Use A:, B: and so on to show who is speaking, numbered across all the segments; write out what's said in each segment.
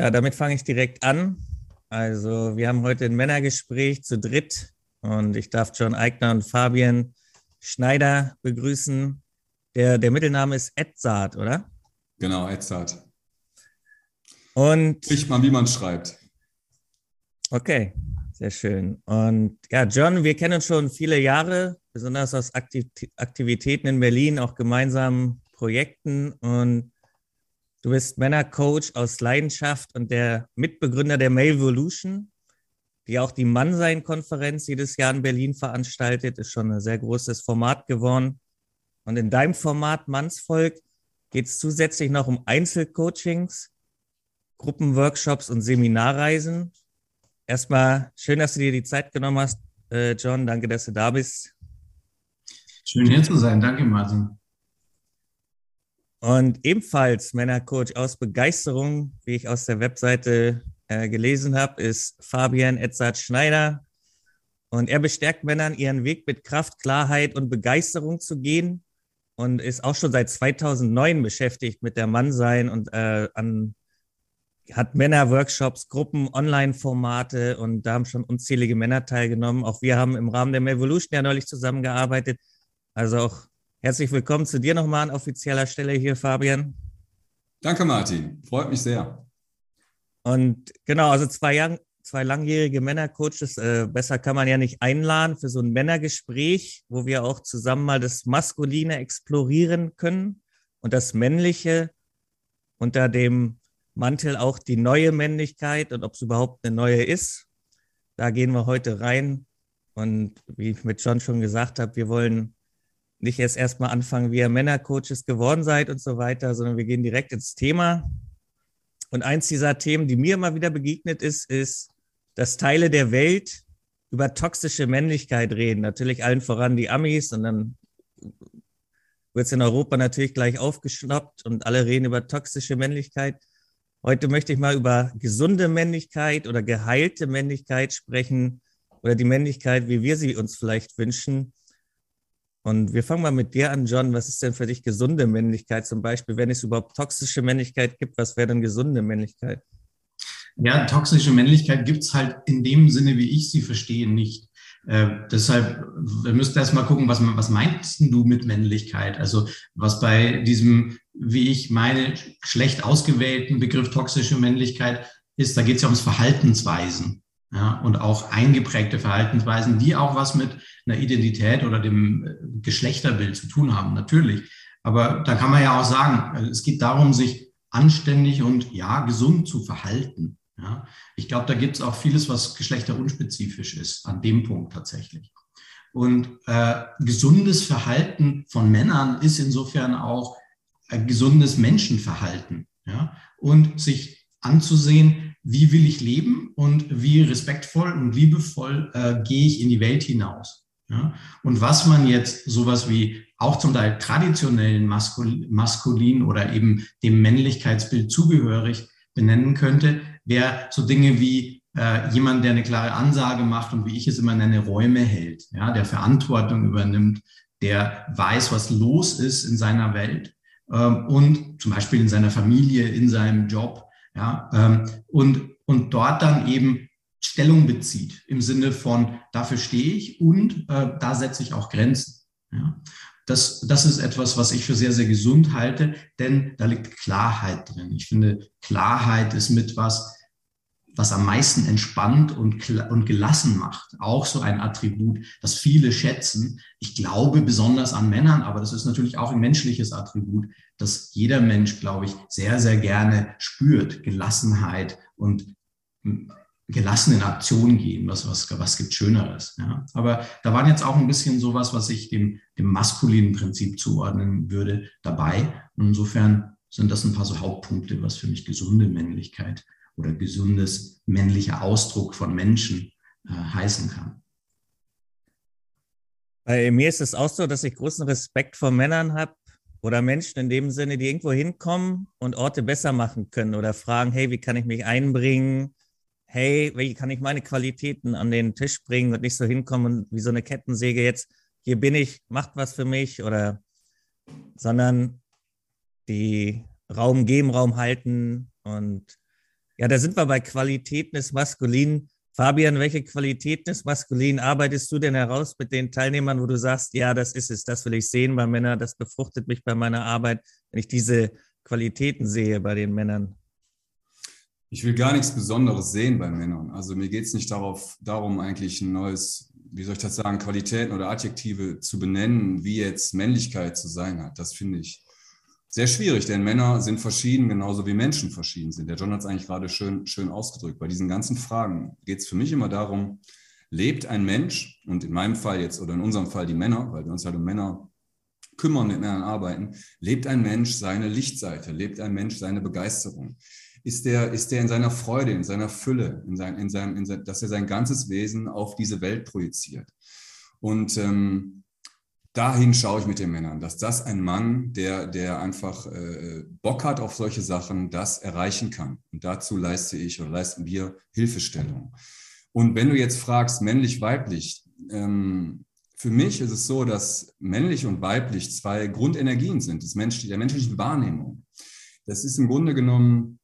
A: Ja, damit fange ich direkt an. Also, wir haben heute ein Männergespräch zu dritt und ich darf John Eigner und Fabian Schneider begrüßen. Der, der Mittelname ist Edzard, oder?
B: Genau, Edzard.
A: Und.
B: Ich mal, wie man schreibt.
A: Okay, sehr schön. Und ja, John, wir kennen uns schon viele Jahre, besonders aus Aktivitäten in Berlin, auch gemeinsamen Projekten. Und du bist Männercoach aus Leidenschaft und der Mitbegründer der Malevolution, die auch die Mannsein-Konferenz jedes Jahr in Berlin veranstaltet. Ist schon ein sehr großes Format geworden. Und in deinem Format Mannsvolk geht es zusätzlich noch um Einzelcoachings, Gruppenworkshops und Seminarreisen. Erstmal schön, dass du dir die Zeit genommen hast, äh, John. Danke, dass du da bist.
C: Schön hier zu sein. Danke, Martin.
A: Und ebenfalls Männercoach aus Begeisterung, wie ich aus der Webseite äh, gelesen habe, ist Fabian Edzard Schneider. Und er bestärkt Männern, ihren Weg mit Kraft, Klarheit und Begeisterung zu gehen und ist auch schon seit 2009 beschäftigt mit der Mannsein und äh, an, hat Männerworkshops, Gruppen, Online-Formate und da haben schon unzählige Männer teilgenommen. Auch wir haben im Rahmen der Evolution ja neulich zusammengearbeitet. Also auch Herzlich willkommen zu dir nochmal an offizieller Stelle hier, Fabian.
B: Danke, Martin. Freut mich sehr.
A: Und genau, also zwei, Jahr, zwei langjährige Männercoaches, äh, besser kann man ja nicht einladen für so ein Männergespräch, wo wir auch zusammen mal das Maskuline explorieren können und das Männliche unter dem Mantel auch die neue Männlichkeit und ob es überhaupt eine neue ist. Da gehen wir heute rein. Und wie ich mit John schon gesagt habe, wir wollen nicht erst erstmal anfangen, wie ihr Männercoaches geworden seid und so weiter, sondern wir gehen direkt ins Thema. Und eins dieser Themen, die mir immer wieder begegnet ist, ist, dass Teile der Welt über toxische Männlichkeit reden. Natürlich allen voran die Amis und dann wird es in Europa natürlich gleich aufgeschnappt und alle reden über toxische Männlichkeit. Heute möchte ich mal über gesunde Männlichkeit oder geheilte Männlichkeit sprechen oder die Männlichkeit, wie wir sie uns vielleicht wünschen. Und wir fangen mal mit dir an, John. Was ist denn für dich gesunde Männlichkeit zum Beispiel? Wenn es überhaupt toxische Männlichkeit gibt, was wäre denn gesunde Männlichkeit?
C: Ja, toxische Männlichkeit gibt es halt in dem Sinne, wie ich sie verstehe, nicht. Äh, deshalb, wir müssen erst mal gucken, was, was meinst du mit Männlichkeit? Also was bei diesem, wie ich meine, schlecht ausgewählten Begriff toxische Männlichkeit ist, da geht es ja ums Verhaltensweisen ja, und auch eingeprägte Verhaltensweisen, die auch was mit einer Identität oder dem äh, Geschlechterbild zu tun haben, natürlich. Aber da kann man ja auch sagen, äh, es geht darum, sich anständig und ja, gesund zu verhalten. Ja. Ich glaube, da gibt es auch vieles, was geschlechterunspezifisch ist, an dem Punkt tatsächlich. Und äh, gesundes Verhalten von Männern ist insofern auch ein gesundes Menschenverhalten. Ja. Und sich anzusehen, wie will ich leben und wie respektvoll und liebevoll äh, gehe ich in die Welt hinaus. Ja? Und was man jetzt sowas wie auch zum Teil traditionellen Maskul Maskulin oder eben dem Männlichkeitsbild zugehörig benennen könnte, wäre so Dinge wie äh, jemand, der eine klare Ansage macht und wie ich es immer nenne, Räume hält, ja, der Verantwortung übernimmt, der weiß, was los ist in seiner Welt ähm, und zum Beispiel in seiner Familie, in seinem Job ja, ähm, und, und dort dann eben Stellung bezieht im Sinne von, dafür stehe ich und äh, da setze ich auch Grenzen. Ja. Das, das ist etwas, was ich für sehr, sehr gesund halte, denn da liegt Klarheit drin. Ich finde, Klarheit ist mit was, was am meisten entspannt und, und gelassen macht. Auch so ein Attribut, das viele schätzen. Ich glaube besonders an Männern, aber das ist natürlich auch ein menschliches Attribut, das jeder Mensch, glaube ich, sehr, sehr gerne spürt. Gelassenheit und gelassen in Aktion gehen. Was, was, was gibt Schöneres? Ja? Aber da waren jetzt auch ein bisschen sowas, was ich dem, dem maskulinen Prinzip zuordnen würde, dabei. Und insofern sind das ein paar so Hauptpunkte, was für mich gesunde Männlichkeit oder gesundes männlicher Ausdruck von Menschen äh, heißen kann.
A: Bei mir ist es auch so, dass ich großen Respekt vor Männern habe oder Menschen in dem Sinne, die irgendwo hinkommen und Orte besser machen können oder fragen, hey, wie kann ich mich einbringen? Hey, wie kann ich meine Qualitäten an den Tisch bringen und nicht so hinkommen wie so eine Kettensäge jetzt, hier bin ich, macht was für mich oder, sondern die Raum geben, Raum halten und Ja, da sind wir bei Qualitäten des Maskulinen. Fabian, welche Qualitäten des Maskulinen arbeitest du denn heraus mit den Teilnehmern, wo du sagst, ja, das ist es, das will ich sehen bei Männern, das befruchtet mich bei meiner Arbeit, wenn ich diese Qualitäten sehe bei den Männern?
B: Ich will gar nichts Besonderes sehen bei Männern. Also mir geht es nicht darauf, darum, eigentlich ein neues, wie soll ich das sagen, Qualitäten oder Adjektive zu benennen, wie jetzt Männlichkeit zu sein hat. Das finde ich sehr schwierig, denn Männer sind verschieden, genauso wie Menschen verschieden sind. Der John hat es eigentlich gerade schön, schön ausgedrückt. Bei diesen ganzen Fragen geht es für mich immer darum, lebt ein Mensch, und in meinem Fall jetzt oder in unserem Fall die Männer, weil wir uns halt um Männer kümmern, mit Männern arbeiten, lebt ein Mensch seine Lichtseite, lebt ein Mensch seine Begeisterung. Ist der, ist der in seiner Freude, in seiner Fülle, in sein, in seinem, in sein, dass er sein ganzes Wesen auf diese Welt projiziert. Und ähm, dahin schaue ich mit den Männern, dass das ein Mann, der, der einfach äh, Bock hat auf solche Sachen, das erreichen kann. Und dazu leiste ich oder leisten wir Hilfestellung. Und wenn du jetzt fragst, männlich, weiblich, ähm, für mich ist es so, dass männlich und weiblich zwei Grundenergien sind, des Mensch, der menschlichen Wahrnehmung. Das ist im Grunde genommen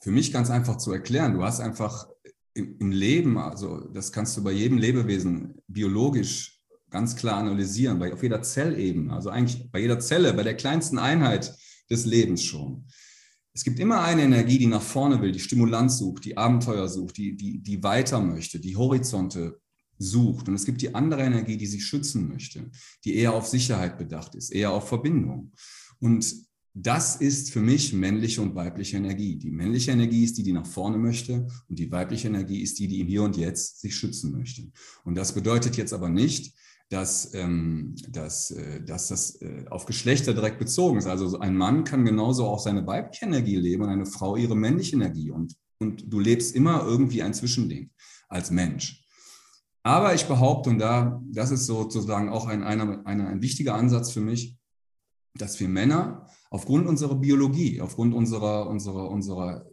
B: für mich ganz einfach zu erklären. Du hast einfach im, im Leben, also das kannst du bei jedem Lebewesen biologisch ganz klar analysieren, bei, auf jeder Zellebene, also eigentlich bei jeder Zelle, bei der kleinsten Einheit des Lebens schon. Es gibt immer eine Energie, die nach vorne will, die Stimulanz sucht, die Abenteuer sucht, die, die, die weiter möchte, die Horizonte sucht. Und es gibt die andere Energie, die sich schützen möchte, die eher auf Sicherheit bedacht ist, eher auf Verbindung. Und das ist für mich männliche und weibliche Energie. Die männliche Energie ist die, die nach vorne möchte und die weibliche Energie ist die, die im Hier und Jetzt sich schützen möchte. Und das bedeutet jetzt aber nicht, dass, ähm, dass, äh, dass das äh, auf Geschlechter direkt bezogen ist. Also ein Mann kann genauso auch seine weibliche Energie leben und eine Frau ihre männliche Energie. Und, und du lebst immer irgendwie ein Zwischending als Mensch. Aber ich behaupte, und da, das ist sozusagen auch ein, einer, einer, ein wichtiger Ansatz für mich, dass wir Männer aufgrund unserer Biologie, aufgrund unserer, unserer, unserer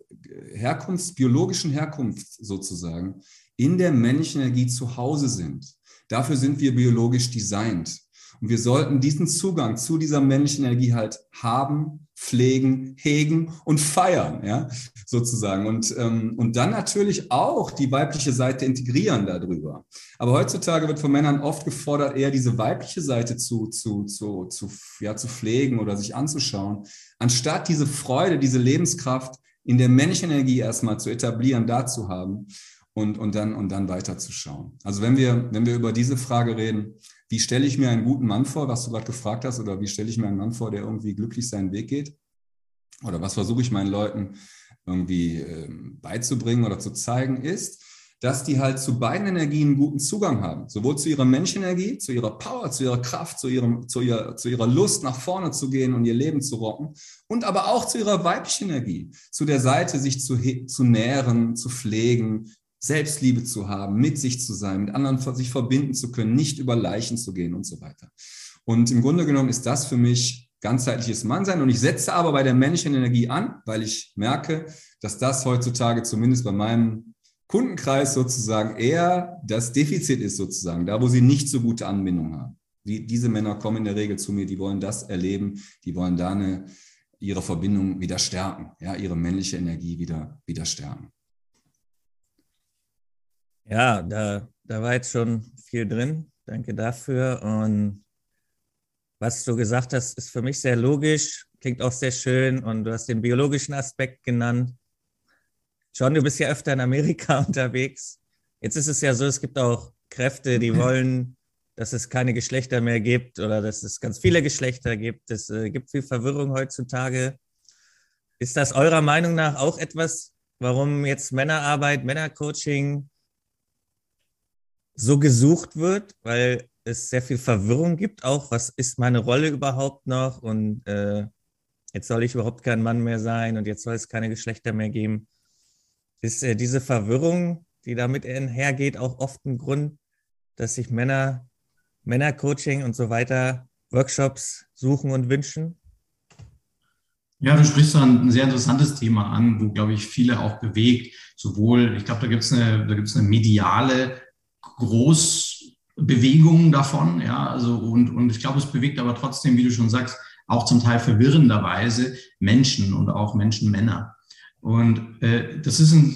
B: Herkunft, biologischen Herkunft sozusagen, in der männlichen Energie zu Hause sind. Dafür sind wir biologisch designt. Und wir sollten diesen Zugang zu dieser männlichen Energie halt haben, pflegen, hegen und feiern, ja, sozusagen. Und, ähm, und dann natürlich auch die weibliche Seite integrieren darüber. Aber heutzutage wird von Männern oft gefordert, eher diese weibliche Seite zu, zu, zu, zu, ja, zu pflegen oder sich anzuschauen, anstatt diese Freude, diese Lebenskraft in der männlichen Energie erstmal zu etablieren, da zu haben und, und, dann, und dann weiterzuschauen. Also wenn wir, wenn wir über diese Frage reden, wie stelle ich mir einen guten Mann vor, was du gerade gefragt hast, oder wie stelle ich mir einen Mann vor, der irgendwie glücklich seinen Weg geht? Oder was versuche ich meinen Leuten irgendwie äh, beizubringen oder zu zeigen, ist, dass die halt zu beiden Energien guten Zugang haben. Sowohl zu ihrer Menschenenergie, zu ihrer Power, zu ihrer Kraft, zu, ihrem, zu, ihrer, zu ihrer Lust, nach vorne zu gehen und ihr Leben zu rocken. Und aber auch zu ihrer weiblichen Energie, zu der Seite, sich zu, zu nähren, zu pflegen, Selbstliebe zu haben, mit sich zu sein, mit anderen sich verbinden zu können, nicht über Leichen zu gehen und so weiter. Und im Grunde genommen ist das für mich ganzheitliches Mannsein. Und ich setze aber bei der männlichen Energie an, weil ich merke, dass das heutzutage zumindest bei meinem Kundenkreis sozusagen eher das Defizit ist sozusagen, da wo sie nicht so gute Anbindung haben. Die, diese Männer kommen in der Regel zu mir, die wollen das erleben, die wollen da eine, ihre Verbindung wieder stärken, ja, ihre männliche Energie wieder, wieder stärken.
A: Ja, da, da war jetzt schon viel drin. Danke dafür. Und was du gesagt hast, ist für mich sehr logisch, klingt auch sehr schön und du hast den biologischen Aspekt genannt. John, du bist ja öfter in Amerika unterwegs. Jetzt ist es ja so, es gibt auch Kräfte, die wollen, dass es keine Geschlechter mehr gibt oder dass es ganz viele Geschlechter gibt. Es äh, gibt viel Verwirrung heutzutage. Ist das eurer Meinung nach auch etwas, warum jetzt Männerarbeit, Männercoaching so gesucht wird, weil es sehr viel Verwirrung gibt, auch was ist meine Rolle überhaupt noch und äh, jetzt soll ich überhaupt kein Mann mehr sein und jetzt soll es keine Geschlechter mehr geben. Ist äh, diese Verwirrung, die damit einhergeht, auch oft ein Grund, dass sich Männer, Männercoaching und so weiter Workshops suchen und wünschen?
C: Ja, du sprichst so ein sehr interessantes Thema an, wo, glaube ich, viele auch bewegt. Sowohl, ich glaube, da gibt es eine, eine mediale Großbewegungen davon, ja, also und, und ich glaube, es bewegt aber trotzdem, wie du schon sagst, auch zum Teil verwirrenderweise Menschen und auch Menschenmänner. Und äh, das ist ein,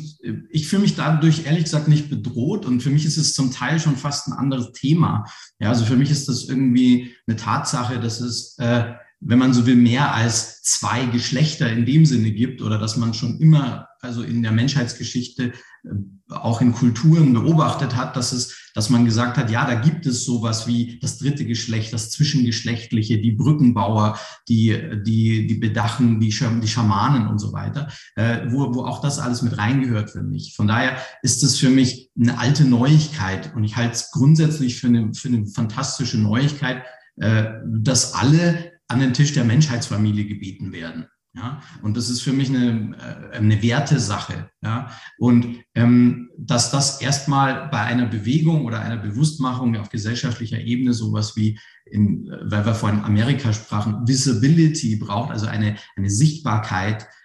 C: ich fühle mich dadurch ehrlich gesagt nicht bedroht und für mich ist es zum Teil schon fast ein anderes Thema. Ja, also für mich ist das irgendwie eine Tatsache, dass es, äh, wenn man so will, mehr als zwei Geschlechter in dem Sinne gibt oder dass man schon immer, also in der Menschheitsgeschichte äh, auch in Kulturen beobachtet hat, dass es, dass man gesagt hat, ja, da gibt es sowas wie das dritte Geschlecht, das Zwischengeschlechtliche, die Brückenbauer, die, die, die Bedachen, die, die Schamanen und so weiter, äh, wo, wo auch das alles mit reingehört für mich. Von daher ist es für mich eine alte Neuigkeit und ich halte es grundsätzlich für eine, für eine fantastische Neuigkeit, äh, dass alle an den Tisch der Menschheitsfamilie gebeten werden. Ja, und das ist für mich eine, äh, eine Wertesache. Ja, und ähm, dass das erstmal bei einer Bewegung oder einer Bewusstmachung auf gesellschaftlicher Ebene sowas wie, in, weil wir vorhin Amerika sprachen, Visibility braucht, also eine, eine Sichtbarkeit, äh,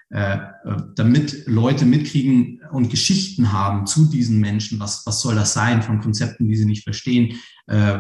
C: damit Leute mitkriegen und Geschichten haben zu diesen Menschen, was, was soll das sein von Konzepten, die sie nicht verstehen, äh,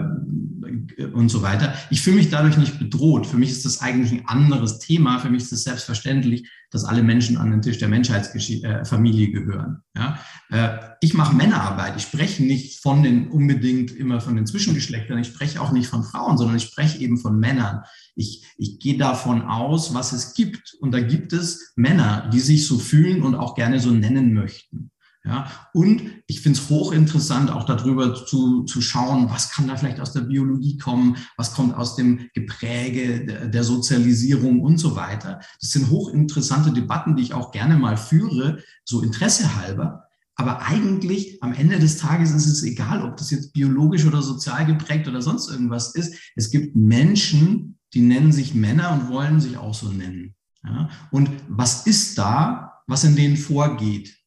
C: und so weiter. Ich fühle mich dadurch nicht bedroht. Für mich ist das eigentlich ein anderes Thema. Für mich ist es selbstverständlich, dass alle Menschen an den Tisch der Menschheitsfamilie äh, gehören. Ja? Äh, ich mache Männerarbeit. Ich spreche nicht von den unbedingt immer von den Zwischengeschlechtern. Ich spreche auch nicht von Frauen, sondern ich spreche eben von Männern. Ich, ich gehe davon aus, was es gibt. Und da gibt es Männer, die sich so fühlen und auch gerne so nennen möchten. Ja, und ich finde es hochinteressant, auch darüber zu, zu schauen, was kann da vielleicht aus der Biologie kommen, was kommt aus dem Gepräge der, der Sozialisierung und so weiter. Das sind hochinteressante Debatten, die ich auch gerne mal führe, so Interesse halber. Aber eigentlich am Ende des Tages ist es egal, ob das jetzt biologisch oder sozial geprägt oder sonst irgendwas ist. Es gibt Menschen, die nennen sich Männer und wollen sich auch so nennen. Ja? Und was ist da, was in denen vorgeht?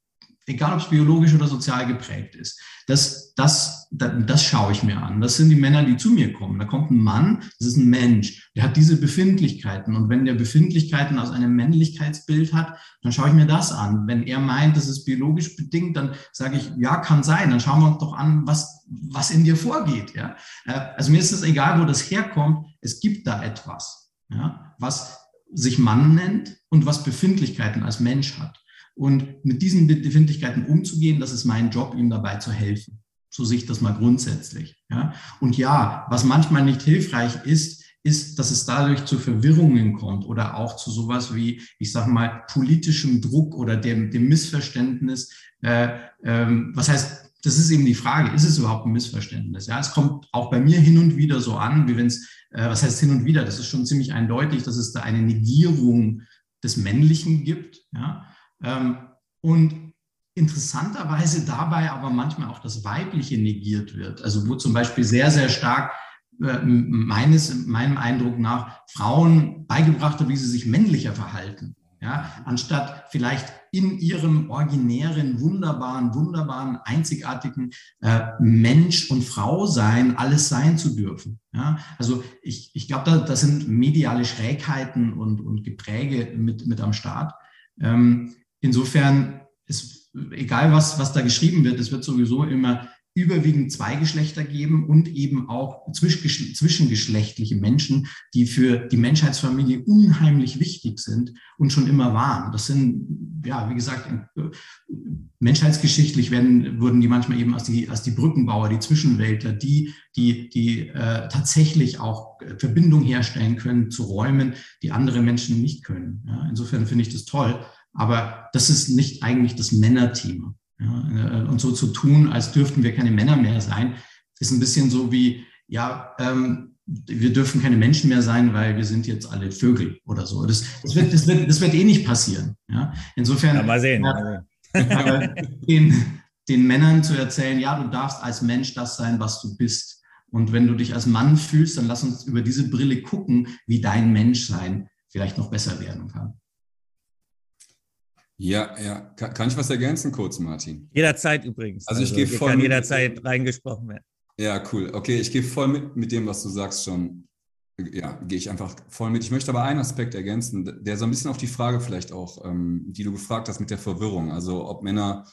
C: Egal ob es biologisch oder sozial geprägt ist. Das, das, das, das schaue ich mir an. Das sind die Männer, die zu mir kommen. Da kommt ein Mann, das ist ein Mensch, der hat diese Befindlichkeiten. Und wenn der Befindlichkeiten aus einem Männlichkeitsbild hat, dann schaue ich mir das an. Wenn er meint, das ist biologisch bedingt, dann sage ich, ja, kann sein. Dann schauen wir uns doch an, was, was in dir vorgeht. Ja? Äh, also mir ist es egal, wo das herkommt. Es gibt da etwas, ja? was sich Mann nennt und was Befindlichkeiten als Mensch hat. Und mit diesen Befindlichkeiten umzugehen, das ist mein Job, ihm dabei zu helfen. So sehe ich das mal grundsätzlich. Ja? Und ja, was manchmal nicht hilfreich ist, ist, dass es dadurch zu Verwirrungen kommt oder auch zu sowas wie, ich sage mal, politischem Druck oder dem, dem Missverständnis. Äh, ähm, was heißt, das ist eben die Frage, ist es überhaupt ein Missverständnis? Ja, es kommt auch bei mir hin und wieder so an, wie wenn es, äh, was heißt hin und wieder? Das ist schon ziemlich eindeutig, dass es da eine Negierung des Männlichen gibt. Ja, und interessanterweise dabei aber manchmal auch das Weibliche negiert wird. Also wo zum Beispiel sehr, sehr stark äh, meines, meinem Eindruck nach Frauen beigebracht wird, wie sie sich männlicher verhalten. Ja, anstatt vielleicht in ihrem originären, wunderbaren, wunderbaren, einzigartigen äh, Mensch und Frau sein, alles sein zu dürfen. Ja, also ich, ich glaube, da, das sind mediale Schrägheiten und, und Gepräge mit, mit am Start. Ähm, Insofern ist egal, was, was da geschrieben wird, es wird sowieso immer überwiegend zwei Geschlechter geben und eben auch zwischengeschlechtliche Menschen, die für die Menschheitsfamilie unheimlich wichtig sind und schon immer waren. Das sind, ja, wie gesagt, menschheitsgeschichtlich werden, wurden die manchmal eben als die, als die Brückenbauer, die Zwischenweltler, die, die, die äh, tatsächlich auch Verbindung herstellen können zu Räumen, die andere Menschen nicht können. Ja, insofern finde ich das toll. Aber das ist nicht eigentlich das Männerthema. Ja, äh, und so zu tun, als dürften wir keine Männer mehr sein, ist ein bisschen so wie, ja, ähm, wir dürfen keine Menschen mehr sein, weil wir sind jetzt alle Vögel oder so. Das, das, wird, das, wird, das wird eh nicht passieren. Ja? Insofern. Ja,
A: mal sehen.
C: Ja, den, den Männern zu erzählen, ja, du darfst als Mensch das sein, was du bist. Und wenn du dich als Mann fühlst, dann lass uns über diese Brille gucken, wie dein Menschsein vielleicht noch besser werden kann.
B: Ja, ja. Kann, kann, ich was ergänzen kurz, Martin?
A: Jederzeit übrigens.
B: Also ich also, gehe voll.
A: Kann jederzeit reingesprochen werden.
B: Ja, cool. Okay, ich gehe voll mit, mit dem, was du sagst schon. Ja, gehe ich einfach voll mit. Ich möchte aber einen Aspekt ergänzen, der so ein bisschen auf die Frage vielleicht auch, ähm, die du gefragt hast mit der Verwirrung. Also ob Männer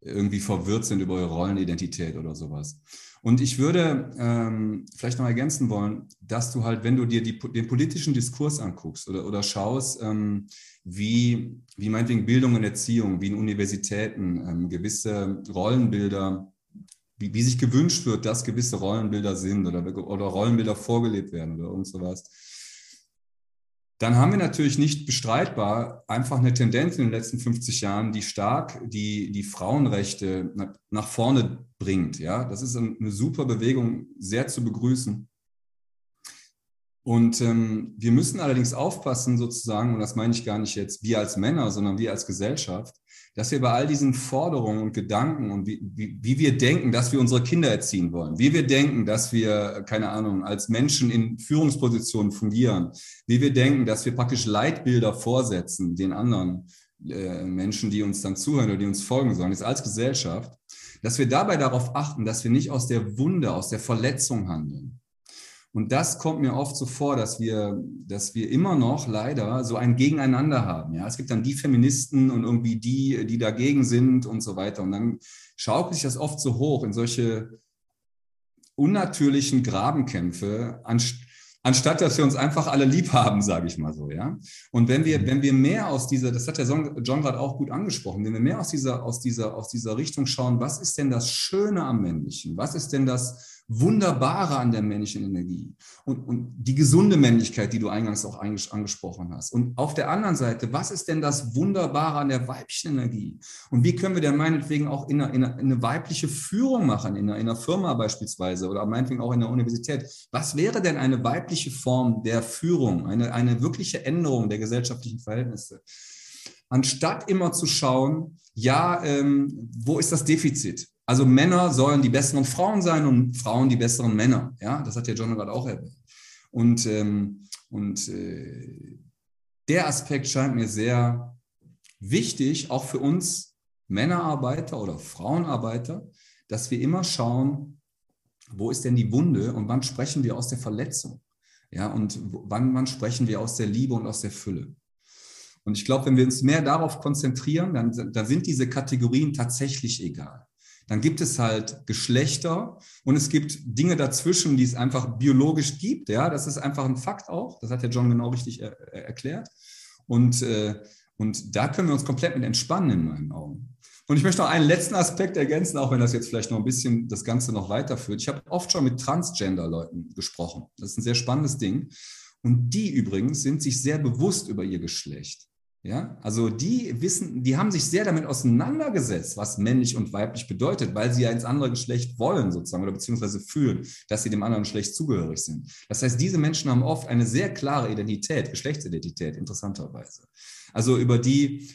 B: irgendwie verwirrt sind über ihre Rollenidentität oder sowas. Und ich würde ähm, vielleicht noch ergänzen wollen, dass du halt, wenn du dir die, den politischen Diskurs anguckst oder, oder schaust, ähm, wie, wie meinetwegen Bildung und Erziehung, wie in Universitäten ähm, gewisse Rollenbilder, wie, wie sich gewünscht wird, dass gewisse Rollenbilder sind oder, oder Rollenbilder vorgelebt werden oder irgend sowas dann haben wir natürlich nicht bestreitbar einfach eine Tendenz in den letzten 50 Jahren, die stark die, die Frauenrechte nach vorne bringt. Ja, das ist eine super Bewegung, sehr zu begrüßen. Und ähm, wir müssen allerdings aufpassen, sozusagen, und das meine ich gar nicht jetzt wir als Männer, sondern wir als Gesellschaft, dass wir bei all diesen Forderungen und Gedanken und wie, wie, wie wir denken, dass wir unsere Kinder erziehen wollen, wie wir denken, dass wir, keine Ahnung, als Menschen in Führungspositionen fungieren, wie wir denken, dass wir praktisch Leitbilder vorsetzen den anderen äh, Menschen, die uns dann zuhören oder die uns folgen sollen, ist als Gesellschaft, dass wir dabei darauf achten, dass wir nicht aus der Wunde, aus der Verletzung handeln und das kommt mir oft so vor, dass wir, dass wir immer noch leider so ein Gegeneinander haben. Ja, es gibt dann die Feministen und irgendwie die, die dagegen sind und so weiter. Und dann schaukelt sich das oft so hoch in solche unnatürlichen Grabenkämpfe, anstatt dass wir uns einfach alle lieb haben, sage ich mal so, ja. Und wenn wir, wenn wir mehr aus dieser, das hat der John gerade auch gut angesprochen, wenn wir mehr aus dieser, aus dieser, aus dieser Richtung schauen, was ist denn das Schöne am Männlichen? Was ist denn das Wunderbare an der männlichen Energie und, und die gesunde Männlichkeit, die du eingangs auch angesprochen hast. Und auf der anderen Seite, was ist denn das Wunderbare an der weiblichen Energie? Und wie können wir denn meinetwegen auch in eine, in eine, in eine weibliche Führung machen, in einer, in einer Firma beispielsweise oder meinetwegen auch in der Universität? Was wäre denn eine weibliche Form der Führung, eine, eine wirkliche Änderung der gesellschaftlichen Verhältnisse? Anstatt immer zu schauen, ja, ähm, wo ist das Defizit? Also Männer sollen die besseren Frauen sein und Frauen die besseren Männer. Ja, das hat ja John gerade auch erwähnt. Und, ähm, und äh, der Aspekt scheint mir sehr wichtig, auch für uns Männerarbeiter oder Frauenarbeiter, dass wir immer schauen, wo ist denn die Wunde und wann sprechen wir aus der Verletzung? Ja, und wann, wann sprechen wir aus der Liebe und aus der Fülle? Und ich glaube, wenn wir uns mehr darauf konzentrieren, dann, dann sind diese Kategorien tatsächlich egal. Dann gibt es halt Geschlechter und es gibt Dinge dazwischen, die es einfach biologisch gibt. Ja, das ist einfach ein Fakt auch. Das hat der John genau richtig er erklärt. Und, äh, und da können wir uns komplett mit entspannen in meinen Augen. Und ich möchte noch einen letzten Aspekt ergänzen, auch wenn das jetzt vielleicht noch ein bisschen das Ganze noch weiterführt. Ich habe oft schon mit Transgender-Leuten gesprochen. Das ist ein sehr spannendes Ding. Und die übrigens sind sich sehr bewusst über ihr Geschlecht. Ja, also die wissen, die haben sich sehr damit auseinandergesetzt, was männlich und weiblich bedeutet, weil sie ja ins andere Geschlecht wollen sozusagen oder beziehungsweise fühlen, dass sie dem anderen Geschlecht zugehörig sind. Das heißt, diese Menschen haben oft eine sehr klare Identität, Geschlechtsidentität, interessanterweise. Also über die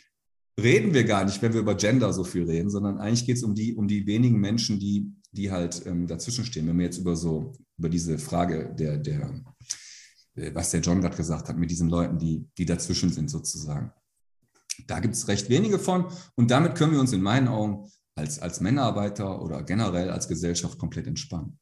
B: reden wir gar nicht, wenn wir über Gender so viel reden, sondern eigentlich geht es um die, um die wenigen Menschen, die, die halt ähm, dazwischen stehen. Wenn wir jetzt über so, über diese Frage der, der, äh, was der John gerade gesagt hat, mit diesen Leuten, die, die dazwischen sind sozusagen. Da gibt es recht wenige von und damit können wir uns in meinen Augen als, als Männerarbeiter oder generell als Gesellschaft komplett entspannen.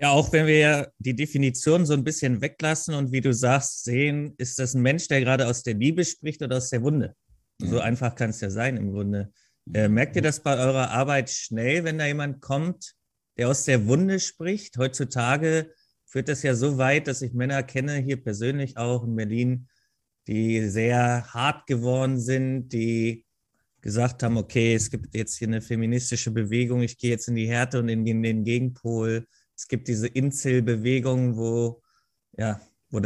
A: Ja, auch wenn wir die Definition so ein bisschen weglassen und wie du sagst, sehen, ist das ein Mensch, der gerade aus der Liebe spricht oder aus der Wunde? Ja. So einfach kann es ja sein im Grunde. Äh, merkt ihr das bei eurer Arbeit schnell, wenn da jemand kommt, der aus der Wunde spricht? Heutzutage führt das ja so weit, dass ich Männer kenne, hier persönlich auch in Berlin, die sehr hart geworden sind, die gesagt haben, okay, es gibt jetzt hier eine feministische Bewegung, ich gehe jetzt in die Härte und in den, Gegenpol. Es gibt diese Inzel-Bewegung, wo, ja, wo,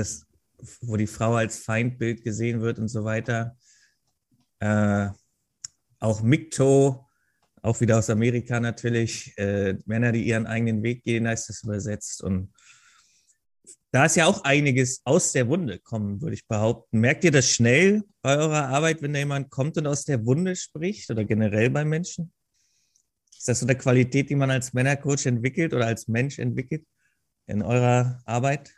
A: wo die Frau als Feindbild gesehen wird und so weiter. Äh, auch Mikto, auch wieder aus Amerika natürlich, äh, Männer, die ihren eigenen Weg gehen, heißt das übersetzt. Und da ist ja auch einiges aus der Wunde kommen, würde ich behaupten. Merkt ihr das schnell bei eurer Arbeit, wenn da jemand kommt und aus der Wunde spricht oder generell bei Menschen? Ist das so eine Qualität, die man als Männercoach entwickelt oder als Mensch entwickelt in eurer Arbeit?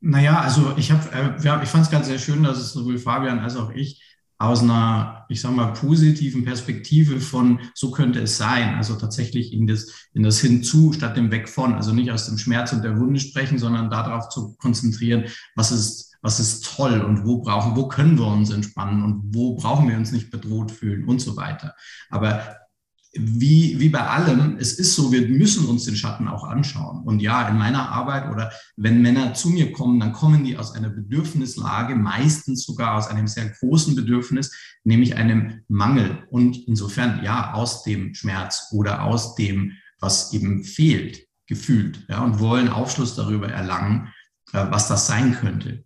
C: Naja, also ich habe, äh, ich fand es ganz sehr schön, dass es sowohl Fabian als auch ich aus einer, ich sage mal, positiven Perspektive von, so könnte es sein, also tatsächlich in das, in das Hinzu statt dem Weg von, also nicht aus dem Schmerz und der Wunde sprechen, sondern darauf zu konzentrieren, was ist was ist toll und wo brauchen, wo können wir uns entspannen und wo brauchen wir uns nicht bedroht fühlen und so weiter. Aber wie, wie bei allem, es ist so, wir müssen uns den Schatten auch anschauen. Und ja, in meiner Arbeit oder wenn Männer zu mir kommen, dann kommen die aus einer Bedürfnislage, meistens sogar aus einem sehr großen Bedürfnis, nämlich einem Mangel. Und insofern ja, aus dem Schmerz oder aus dem, was eben fehlt, gefühlt. Ja, und wollen Aufschluss darüber erlangen, äh, was das sein könnte.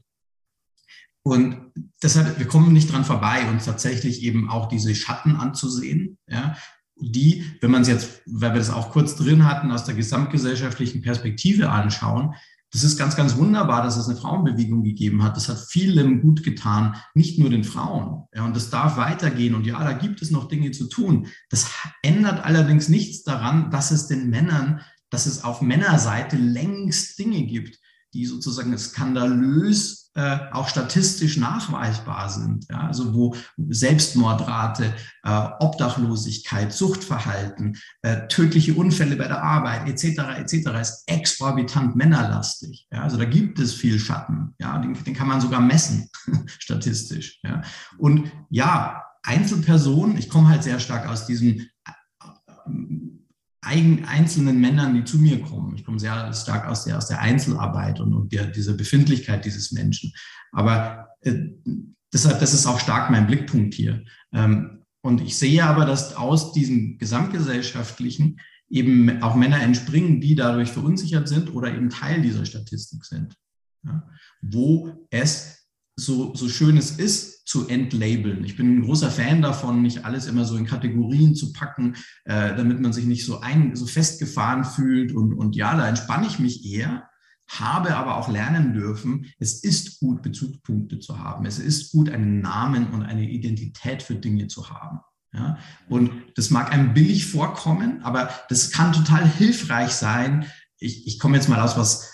C: Und deshalb, wir kommen nicht dran vorbei, uns tatsächlich eben auch diese Schatten anzusehen. Ja, die, wenn man es jetzt, weil wir das auch kurz drin hatten, aus der gesamtgesellschaftlichen Perspektive anschauen, das ist ganz, ganz wunderbar, dass es eine Frauenbewegung gegeben hat. Das hat vielen gut getan, nicht nur den Frauen. Ja, und das darf weitergehen. Und ja, da gibt es noch Dinge zu tun. Das ändert allerdings nichts daran, dass es den Männern, dass es auf Männerseite längst Dinge gibt, die sozusagen skandalös äh, auch statistisch nachweisbar sind. Ja? Also wo Selbstmordrate, äh, Obdachlosigkeit, Suchtverhalten, äh, tödliche Unfälle bei der Arbeit etc. etc. ist exorbitant männerlastig. Ja? Also da gibt es viel Schatten. Ja? Den, den kann man sogar messen statistisch. Ja? Und ja, Einzelpersonen, ich komme halt sehr stark aus diesem äh, einzelnen Männern, die zu mir kommen. Ich komme sehr stark aus der, aus der Einzelarbeit und, und der, dieser Befindlichkeit dieses Menschen. Aber äh, deshalb, das ist auch stark mein Blickpunkt hier. Ähm, und ich sehe aber, dass aus diesem gesamtgesellschaftlichen eben auch Männer entspringen, die dadurch verunsichert sind oder eben Teil dieser Statistik sind. Ja, wo es so, so schön es ist, zu entlabeln. Ich bin ein großer Fan davon, nicht alles immer so in Kategorien zu packen, äh, damit man sich nicht so, ein, so festgefahren fühlt. Und, und ja, da entspanne ich mich eher, habe aber auch lernen dürfen, es ist gut, Bezugspunkte zu haben. Es ist gut, einen Namen und eine Identität für Dinge zu haben. Ja? Und das mag einem billig vorkommen, aber das kann total hilfreich sein. Ich, ich komme jetzt mal aus was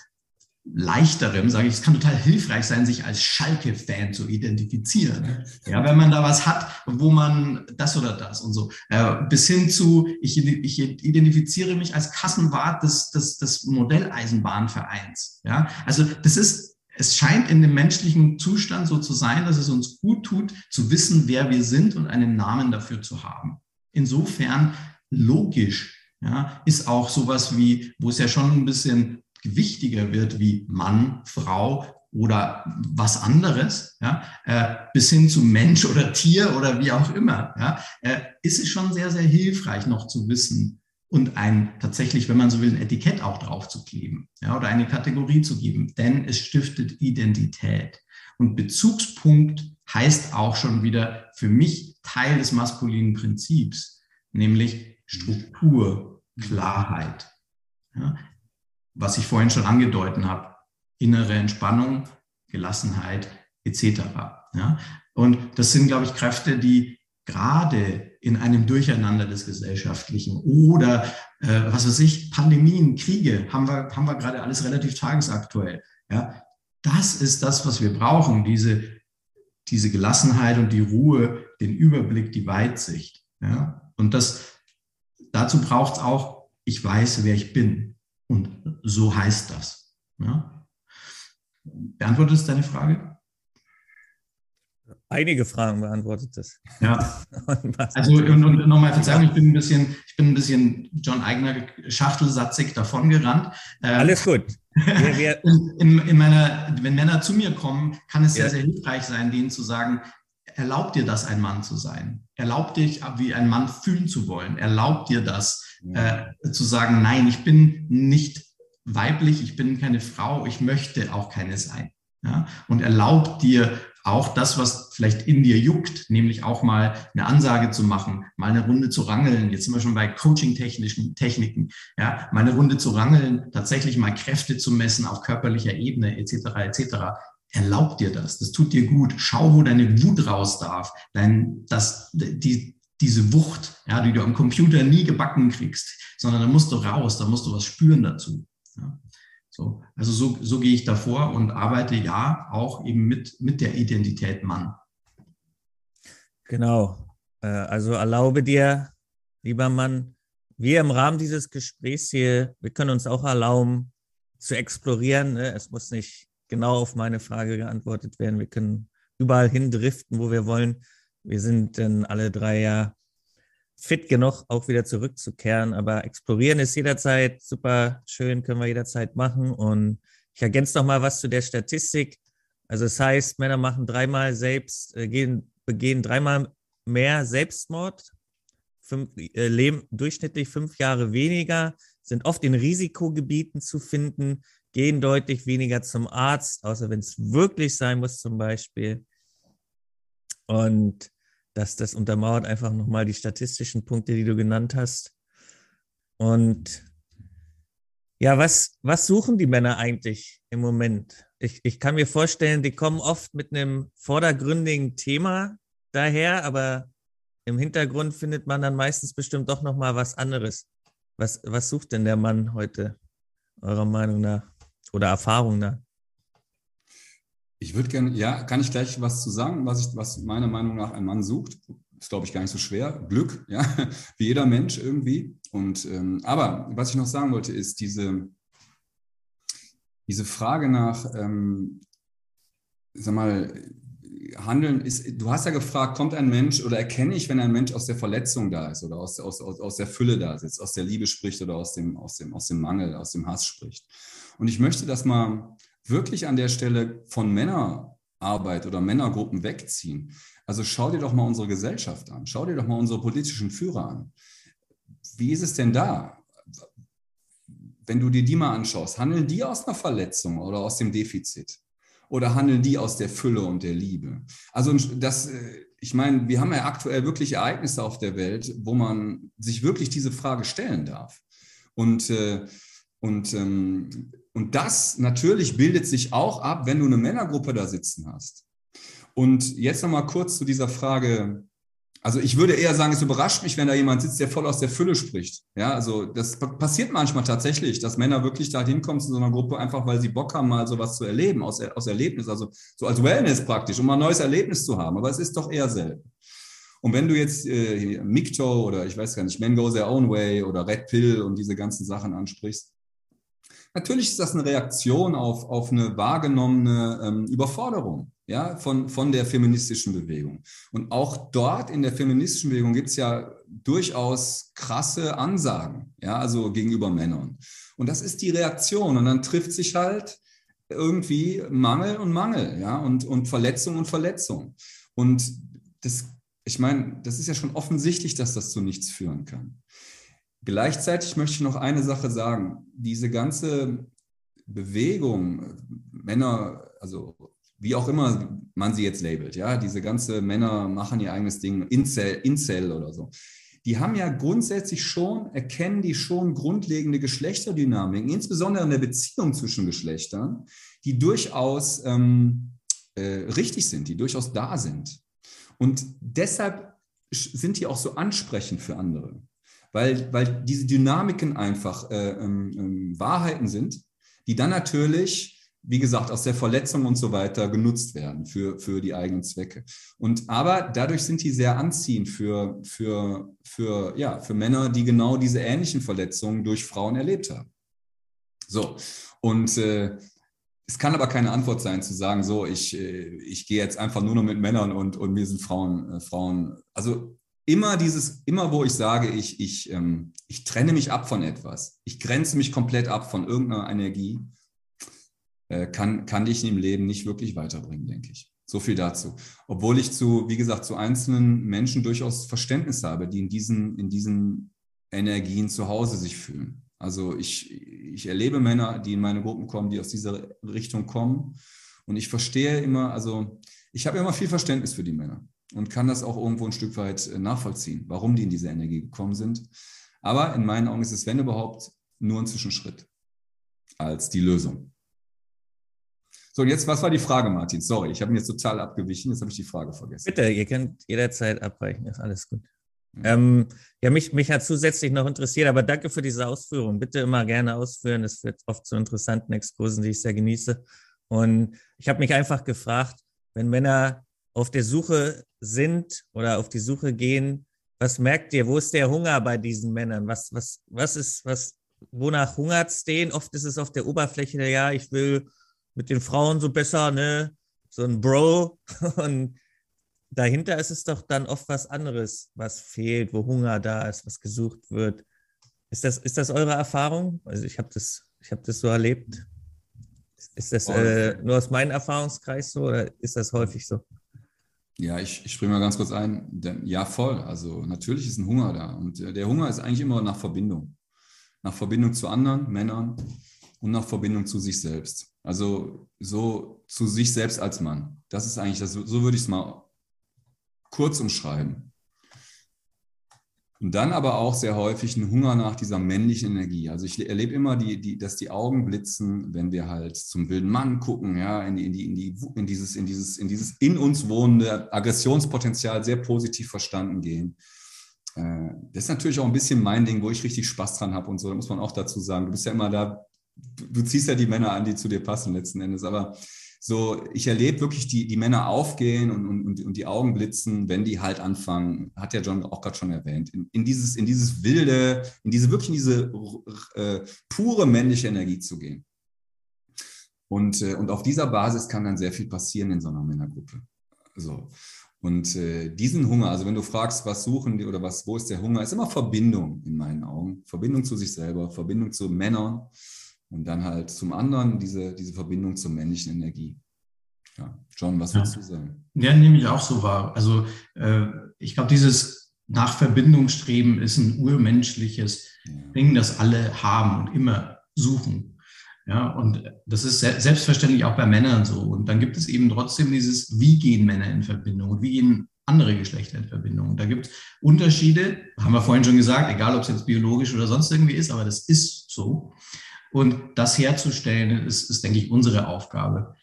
C: leichterem, sage ich, es kann total hilfreich sein, sich als Schalke-Fan zu identifizieren. Ja, wenn man da was hat, wo man das oder das und so. Äh, bis hin zu, ich, ich identifiziere mich als Kassenwart des, des, des Modelleisenbahnvereins. Ja, also das ist, es scheint in dem menschlichen Zustand so zu sein, dass es uns gut tut, zu wissen, wer wir sind und einen Namen dafür zu haben. Insofern logisch ja, ist auch sowas wie, wo es ja schon ein bisschen gewichtiger wird wie Mann, Frau oder was anderes, ja, äh, bis hin zu Mensch oder Tier oder wie auch immer, ja, äh, ist es schon sehr, sehr hilfreich noch zu wissen und ein tatsächlich, wenn man so will, ein Etikett auch drauf zu kleben ja, oder eine Kategorie zu geben, denn es stiftet Identität. Und Bezugspunkt heißt auch schon wieder für mich Teil des maskulinen Prinzips, nämlich Struktur, Klarheit. Ja, was ich vorhin schon angedeutet habe, innere Entspannung, Gelassenheit etc. Ja? Und das sind, glaube ich, Kräfte, die gerade in einem Durcheinander des Gesellschaftlichen oder äh, was weiß ich, Pandemien, Kriege, haben wir, haben wir gerade alles relativ tagesaktuell. Ja? Das ist das, was wir brauchen, diese, diese Gelassenheit und die Ruhe, den Überblick, die Weitsicht. Ja? Und das, dazu braucht es auch, ich weiß, wer ich bin. Und so heißt das. Ja? Beantwortet es deine Frage?
A: Einige Fragen beantwortet es.
C: Ja. also und, und nochmal Verzeihung, ich bin ein bisschen, ich bin ein bisschen John Eigner schachtelsatzig davongerannt.
A: Ähm, Alles gut.
C: Wir, wir in, in, in, meiner, wenn Männer zu mir kommen, kann es sehr, ja. sehr hilfreich sein, denen zu sagen, erlaubt dir das, ein Mann zu sein. Erlaubt dich, wie ein Mann fühlen zu wollen. Erlaubt dir das, äh, zu sagen, nein, ich bin nicht weiblich, ich bin keine Frau, ich möchte auch keine sein. Ja? Und erlaubt dir auch das, was vielleicht in dir juckt, nämlich auch mal eine Ansage zu machen, mal eine Runde zu rangeln. Jetzt sind wir schon bei coaching-technischen Techniken. Ja, mal eine Runde zu rangeln, tatsächlich mal Kräfte zu messen auf körperlicher Ebene etc. etc. Erlaub dir das. Das tut dir gut. Schau, wo deine Wut raus darf. Dein, das, die, diese Wucht, ja, die du am Computer nie gebacken kriegst, sondern da musst du raus, da musst du was spüren dazu. Ja. So, also so, so gehe ich davor und arbeite ja auch eben mit, mit der Identität Mann.
A: Genau. Äh, also erlaube dir, lieber Mann, wir im Rahmen dieses Gesprächs hier, wir können uns auch erlauben zu explorieren. Ne? Es muss nicht genau auf meine Frage geantwortet werden. Wir können überall hin driften, wo wir wollen. Wir sind dann alle drei ja fit genug, auch wieder zurückzukehren. Aber explorieren ist jederzeit super schön, können wir jederzeit machen. Und ich ergänze noch mal was zu der Statistik. Also es das heißt, Männer machen dreimal selbst, äh, gehen, begehen dreimal mehr Selbstmord, fünf, äh, leben durchschnittlich fünf Jahre weniger, sind oft in Risikogebieten zu finden, gehen deutlich weniger zum Arzt, außer wenn es wirklich sein muss zum Beispiel. Und das, das untermauert einfach nochmal die statistischen Punkte, die du genannt hast. Und ja, was, was suchen die Männer eigentlich im Moment? Ich, ich kann mir vorstellen, die kommen oft mit einem vordergründigen Thema daher, aber im Hintergrund findet man dann meistens bestimmt doch nochmal was anderes. Was, was sucht denn der Mann heute, eurer Meinung nach oder Erfahrung nach?
B: Ich würde gerne, ja, kann ich gleich was zu sagen, was, ich, was meiner Meinung nach ein Mann sucht. Ist, glaube ich, gar nicht so schwer. Glück, ja, wie jeder Mensch irgendwie. Und, ähm, aber was ich noch sagen wollte, ist diese, diese Frage nach, ähm, sag mal, Handeln ist, du hast ja gefragt, kommt ein Mensch oder erkenne ich, wenn ein Mensch aus der Verletzung da ist oder aus, aus, aus, aus der Fülle da sitzt, aus der Liebe spricht oder aus dem, aus, dem, aus dem Mangel, aus dem Hass spricht. Und ich möchte das mal wirklich an der Stelle von Männerarbeit oder Männergruppen wegziehen. Also schau dir doch mal unsere Gesellschaft an, schau dir doch mal unsere politischen Führer an. Wie ist es denn da? Wenn du dir die mal anschaust, handeln die aus einer Verletzung oder aus dem Defizit? Oder handeln die aus der Fülle und der Liebe? Also das, äh, ich meine, wir haben ja aktuell wirklich Ereignisse auf der Welt, wo man sich wirklich diese Frage stellen darf. Und, äh, und ähm, und das natürlich bildet sich auch ab, wenn du eine Männergruppe da sitzen hast. Und jetzt nochmal kurz zu dieser Frage. Also ich würde eher sagen, es überrascht mich, wenn da jemand sitzt, der voll aus der Fülle spricht. Ja, also das passiert manchmal tatsächlich, dass Männer wirklich da hinkommen zu so einer Gruppe, einfach weil sie Bock haben, mal sowas zu erleben, aus, aus Erlebnis, also so als Wellness praktisch, um mal ein neues Erlebnis zu haben. Aber es ist doch eher selten. Und wenn du jetzt äh, Mikto oder ich weiß gar nicht, Men Go Their Own Way oder Red Pill und diese ganzen Sachen ansprichst, Natürlich ist das eine Reaktion auf, auf eine wahrgenommene ähm, Überforderung ja, von, von der feministischen Bewegung. Und auch dort in der feministischen Bewegung gibt es ja durchaus krasse Ansagen, ja, also gegenüber Männern. Und das ist die Reaktion. Und dann trifft sich halt irgendwie Mangel und Mangel, ja, und, und Verletzung und Verletzung. Und das, ich meine, das ist ja schon offensichtlich, dass das zu nichts führen kann. Gleichzeitig möchte ich noch eine Sache sagen. Diese ganze Bewegung, Männer, also wie auch immer man sie jetzt labelt, ja, diese ganze Männer machen ihr eigenes Ding, Incel, Incel oder so. Die haben ja grundsätzlich schon, erkennen die schon grundlegende Geschlechterdynamiken, insbesondere in der Beziehung zwischen Geschlechtern, die durchaus ähm, äh, richtig sind, die durchaus da sind. Und deshalb sind die auch so ansprechend für andere weil, weil diese Dynamiken einfach äh, ähm, ähm, Wahrheiten sind, die dann natürlich wie gesagt, aus der Verletzung und so weiter genutzt werden für, für die eigenen Zwecke. Und aber dadurch sind die sehr anziehend für, für, für, ja, für Männer, die genau diese ähnlichen Verletzungen durch Frauen erlebt haben. So, und äh, es kann aber keine Antwort sein, zu sagen, so, ich, äh, ich gehe jetzt einfach nur noch mit Männern und, und mir sind Frauen, äh, Frauen. Also immer dieses, immer wo ich sage, ich, ich, ähm, ich trenne mich ab von etwas, ich grenze mich komplett ab von irgendeiner Energie, äh, kann, kann dich im Leben nicht wirklich weiterbringen, denke ich. So viel dazu. Obwohl ich zu, wie gesagt, zu einzelnen Menschen durchaus Verständnis habe, die in diesen, in diesen Energien zu Hause sich fühlen. Also ich, ich erlebe Männer, die in meine Gruppen kommen, die aus dieser Richtung kommen. Und ich verstehe immer, also ich habe immer viel Verständnis für die Männer und kann das auch irgendwo ein Stück weit äh, nachvollziehen, warum die in diese Energie gekommen sind. Aber in meinen Augen ist es, wenn überhaupt, nur ein Zwischenschritt als die Lösung. So, und jetzt, was war die Frage, Martin? Sorry, ich habe mir jetzt total abgewichen, jetzt habe ich die Frage vergessen.
A: Bitte, ihr könnt jederzeit abbrechen, ist alles gut. Ja, ähm, ja mich, mich hat zusätzlich noch interessiert, aber danke für diese Ausführung. Bitte immer gerne ausführen, es wird oft zu interessanten Exkursen, die ich sehr genieße. Und ich habe mich einfach gefragt, wenn Männer auf der Suche sind oder auf die Suche gehen, was merkt ihr? Wo ist der Hunger bei diesen Männern? Was, was, was ist, was, wonach hungert es denen? Oft ist es auf der Oberfläche, ja, ich will mit den Frauen so besser, ne? So ein Bro. Und dahinter ist es doch dann oft was anderes, was fehlt, wo Hunger da ist, was gesucht wird. Ist das, ist das eure Erfahrung? Also ich habe das, ich hab das so erlebt. Ist das äh, nur aus meinem Erfahrungskreis so oder ist das häufig so?
B: Ja, ich, ich springe mal ganz kurz ein. Ja, voll. Also natürlich ist ein Hunger da. Und äh, der Hunger ist eigentlich immer nach Verbindung. Nach Verbindung zu anderen Männern und nach Verbindung zu sich selbst. Also so zu sich selbst als Mann. Das ist eigentlich, das, so würde ich es mal kurz umschreiben. Und dann aber auch sehr häufig ein Hunger nach dieser männlichen Energie. Also ich erlebe immer, die, die, dass die Augen blitzen, wenn wir halt zum wilden Mann gucken, ja, in, die, in, die, in, die, in, dieses, in, dieses, in dieses in uns wohnende Aggressionspotenzial sehr positiv verstanden gehen. Äh, das ist natürlich auch ein bisschen mein Ding, wo ich richtig Spaß dran habe und so, da muss man auch dazu sagen. Du bist ja immer da, du, du ziehst ja die Männer an, die zu dir passen letzten Endes, aber so, ich erlebe wirklich die, die Männer aufgehen und, und, und die Augen blitzen, wenn die halt anfangen, hat ja John auch gerade schon erwähnt, in, in, dieses, in dieses wilde, in diese wirklich in diese äh, pure männliche Energie zu gehen. Und, äh, und auf dieser Basis kann dann sehr viel passieren in so einer Männergruppe. So. Und äh, diesen Hunger, also wenn du fragst, was suchen die oder was, wo ist der Hunger, ist immer Verbindung in meinen Augen. Verbindung zu sich selber, Verbindung zu Männern und dann halt zum anderen diese, diese Verbindung zur männlichen Energie. Ja, John, was würdest ja. du sagen?
C: Ja, nehme ich auch so wahr. Also äh, ich glaube, dieses nach Verbindung streben ist ein urmenschliches ja. Ding, das alle haben und immer suchen. Ja, und das ist selbstverständlich auch bei Männern so. Und dann gibt es eben trotzdem dieses, wie gehen Männer in Verbindung und wie gehen andere Geschlechter in Verbindung. Und da gibt es Unterschiede, haben wir vorhin schon gesagt, egal ob es jetzt biologisch oder sonst irgendwie ist, aber das ist so. Und das herzustellen, ist, ist, denke ich, unsere Aufgabe.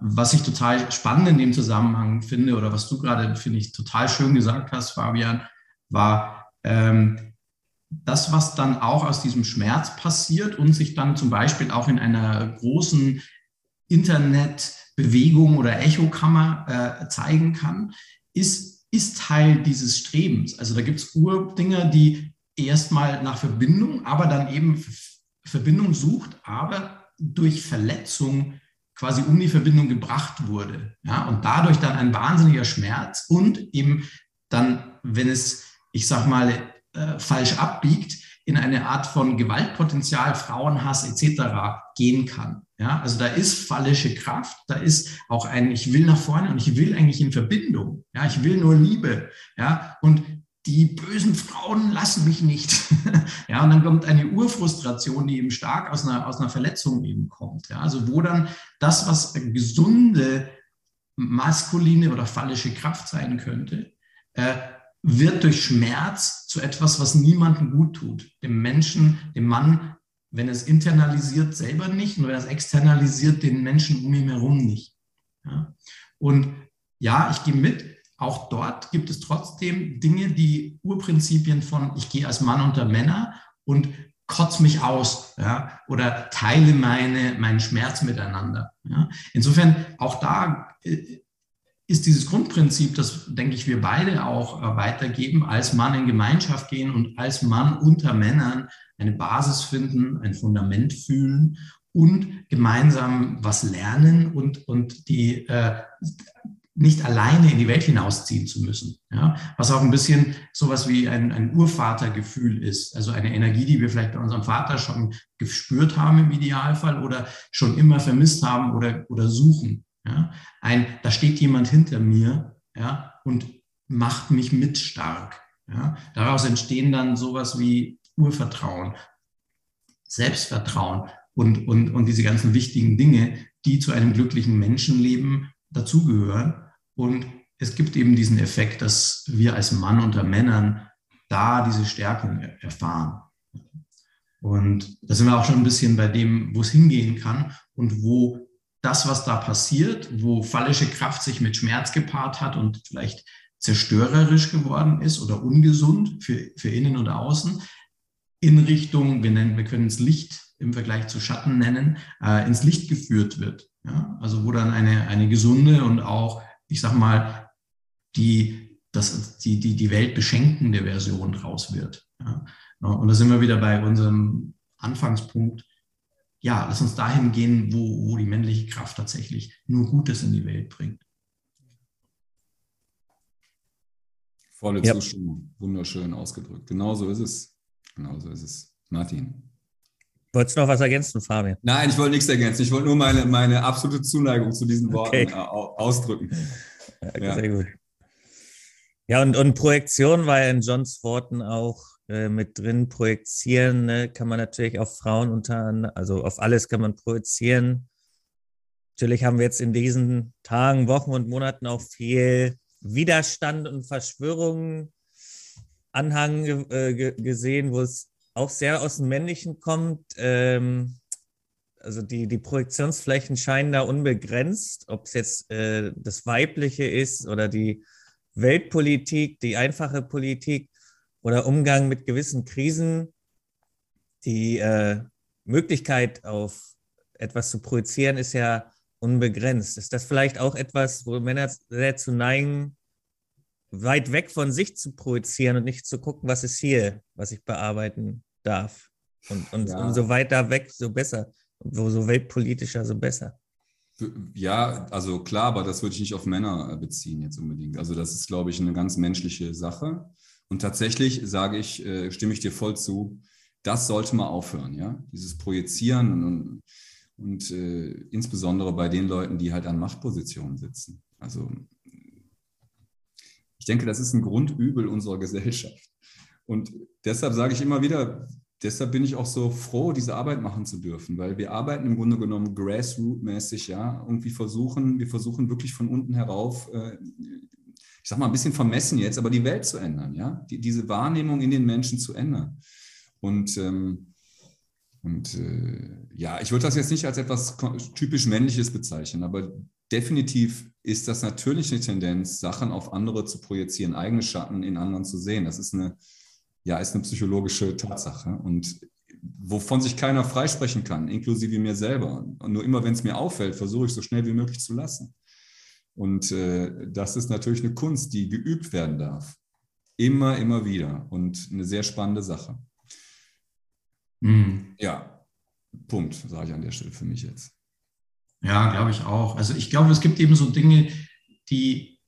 C: Was ich total spannend in dem Zusammenhang finde, oder was du gerade, finde ich, total schön gesagt hast, Fabian, war ähm, das, was dann auch aus diesem Schmerz passiert und sich dann zum Beispiel auch in einer großen Internetbewegung oder Echokammer äh, zeigen kann, ist, ist Teil dieses Strebens. Also da gibt es Urdinger, die erstmal nach Verbindung, aber dann eben Verbindung sucht, aber durch Verletzung quasi um die Verbindung gebracht wurde. Ja, und dadurch dann ein wahnsinniger Schmerz und eben dann, wenn es, ich sag mal, äh, falsch abbiegt, in eine Art von Gewaltpotenzial, Frauenhass etc. gehen kann. Ja, also da ist fallische Kraft, da ist auch ein, ich will nach vorne und ich will eigentlich in Verbindung. Ja, ich will nur Liebe. Ja, und die bösen Frauen lassen mich nicht. ja, und dann kommt eine Urfrustration, die eben stark aus einer, aus einer Verletzung eben kommt. Ja, also wo dann das, was gesunde, maskuline oder phallische Kraft sein könnte, äh, wird durch Schmerz zu etwas, was niemandem gut tut. Dem Menschen, dem Mann, wenn es internalisiert, selber nicht und wenn es externalisiert, den Menschen um ihn herum nicht. Ja? Und ja, ich gehe mit, auch dort gibt es trotzdem Dinge, die Urprinzipien von, ich gehe als Mann unter Männer und kotz mich aus ja, oder teile meine, meinen Schmerz miteinander. Ja. Insofern, auch da äh, ist dieses Grundprinzip, das, denke ich, wir beide auch äh, weitergeben, als Mann in Gemeinschaft gehen und als Mann unter Männern eine Basis finden, ein Fundament fühlen und gemeinsam was lernen und, und die äh, nicht alleine in die Welt hinausziehen zu müssen. Ja? Was auch ein bisschen sowas wie ein, ein Urvatergefühl ist. Also eine Energie, die wir vielleicht bei unserem Vater schon gespürt haben im Idealfall oder schon immer vermisst haben oder, oder suchen. Ja? Ein, da steht jemand hinter mir ja, und macht mich mit stark. Ja? Daraus entstehen dann sowas wie Urvertrauen, Selbstvertrauen und, und, und diese ganzen wichtigen Dinge, die zu einem glücklichen Menschenleben dazugehören. Und es gibt eben diesen Effekt, dass wir als Mann unter Männern da diese Stärkung erfahren. Und da sind wir auch schon ein bisschen bei dem, wo es hingehen kann und wo das, was da passiert, wo fallische Kraft sich mit Schmerz gepaart hat und vielleicht zerstörerisch geworden ist oder ungesund für, für innen und außen, in Richtung, wir, nennen, wir können es Licht im Vergleich zu Schatten nennen, äh, ins Licht geführt wird. Ja? Also wo dann eine, eine gesunde und auch ich sag mal, die, das, die, die, die Welt beschenkende Version draus wird. Ja. Und da sind wir wieder bei unserem Anfangspunkt. ja, lass uns dahin gehen, wo, wo die männliche Kraft tatsächlich nur Gutes in die Welt bringt.
B: Volle ja. Zustimmung. Wunderschön ausgedrückt. Genau so ist es. Genau so ist es. Martin.
A: Wolltest du noch was ergänzen, Fabian?
B: Nein, ich wollte nichts ergänzen. Ich wollte nur meine, meine absolute Zuneigung zu diesen Worten okay. ausdrücken.
A: Ja, sehr gut. Ja, und, und Projektion war ja in Johns Worten auch äh, mit drin. Projizieren ne, kann man natürlich auf Frauen unter, also auf alles kann man projizieren. Natürlich haben wir jetzt in diesen Tagen, Wochen und Monaten auch viel Widerstand und Verschwörungen Anhang äh, gesehen, wo es auch sehr aus dem Männlichen kommt. Ähm, also die, die Projektionsflächen scheinen da unbegrenzt, ob es jetzt äh, das Weibliche ist oder die Weltpolitik, die einfache Politik oder Umgang mit gewissen Krisen. Die äh, Möglichkeit auf etwas zu projizieren ist ja unbegrenzt. Ist das vielleicht auch etwas, wo Männer sehr zu neigen, weit weg von sich zu projizieren und nicht zu gucken, was ist hier, was ich bearbeiten darf? Und, und ja. umso weiter weg, so besser. Und so weltpolitischer, so besser.
B: Ja, also klar, aber das würde ich nicht auf Männer beziehen jetzt unbedingt. Also das ist, glaube ich, eine ganz menschliche Sache. Und tatsächlich sage ich, äh, stimme ich dir voll zu, das sollte mal aufhören, ja. Dieses Projizieren und, und äh, insbesondere bei den Leuten, die halt an Machtpositionen sitzen. Also ich denke, das ist ein Grundübel unserer Gesellschaft. Und deshalb sage ich immer wieder, deshalb bin ich auch so froh, diese Arbeit machen zu dürfen, weil wir arbeiten im Grunde genommen grassroot-mäßig, ja, irgendwie versuchen, wir versuchen wirklich von unten herauf, äh, ich sag mal ein bisschen vermessen jetzt, aber die Welt zu ändern, ja, die, diese Wahrnehmung in den Menschen zu ändern. Und ähm, und äh, ja, ich würde das jetzt nicht als etwas typisch Männliches bezeichnen, aber definitiv ist das natürlich eine Tendenz, Sachen auf andere zu projizieren, eigene Schatten in anderen zu sehen. Das ist eine, ja, ist eine psychologische Tatsache und wovon sich keiner freisprechen kann, inklusive mir selber. Und nur immer, wenn es mir auffällt, versuche ich so schnell wie möglich zu lassen. Und äh, das ist natürlich eine Kunst, die geübt werden darf. Immer, immer wieder und eine sehr spannende Sache. Mhm. Ja, Punkt, sage ich an der Stelle für mich jetzt.
C: Ja, glaube ich auch. Also ich glaube, es gibt eben so Dinge, die,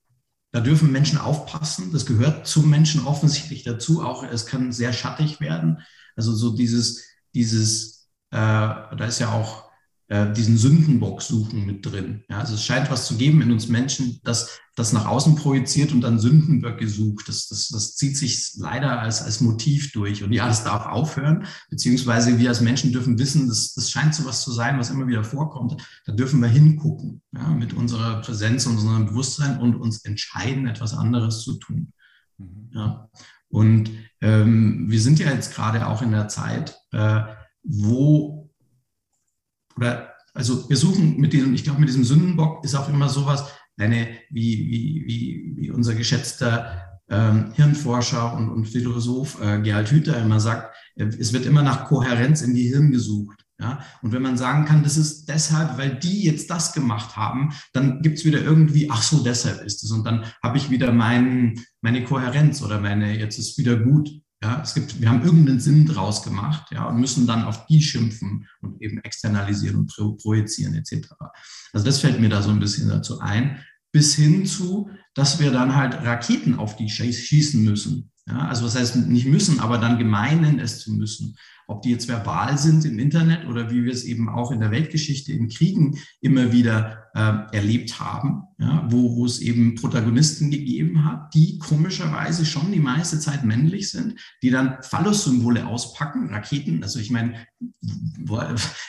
C: da dürfen Menschen aufpassen. Das gehört zum Menschen offensichtlich dazu. Auch es kann sehr schattig werden. Also so dieses, dieses, äh, da ist ja auch äh, diesen Sündenbock suchen mit drin. Ja, also es scheint was zu geben in uns Menschen, das das nach außen projiziert und dann Sündenböcke sucht. Das, das, das zieht sich leider als, als Motiv durch. Und ja, das darf aufhören, beziehungsweise wir als Menschen dürfen wissen, das, das scheint so was zu sein, was immer wieder vorkommt. Da dürfen wir hingucken, ja, mit unserer Präsenz, unserem Bewusstsein und uns entscheiden, etwas anderes zu tun. Mhm. Ja. Und ähm, wir sind ja jetzt gerade auch in der Zeit, äh, wo oder also wir suchen mit diesem, ich glaube, mit diesem Sündenbock ist auch immer sowas, eine, wie, wie, wie, wie unser geschätzter ähm, Hirnforscher und, und Philosoph äh, Gerald Hüther immer sagt, äh, es wird immer nach Kohärenz im Gehirn gesucht. Ja? Und wenn man sagen kann, das ist deshalb, weil die jetzt das gemacht haben, dann gibt es wieder irgendwie, ach so, deshalb ist es. Und dann habe ich wieder mein, meine Kohärenz oder meine, jetzt ist wieder gut. Ja, es gibt, wir haben irgendeinen Sinn draus gemacht, ja, und müssen dann auf die schimpfen und eben externalisieren und pro, projizieren etc. Also das fällt mir da so ein bisschen dazu ein, bis hin zu, dass wir dann halt Raketen auf die schießen müssen. Ja, also was heißt nicht müssen, aber dann gemeinen es zu müssen. Ob die jetzt verbal sind im Internet oder wie wir es eben auch in der Weltgeschichte in Kriegen immer wieder äh, erlebt haben, ja, wo, wo es eben Protagonisten gegeben hat, die komischerweise schon die meiste Zeit männlich sind, die dann Phallus-Symbole auspacken, Raketen, also ich meine,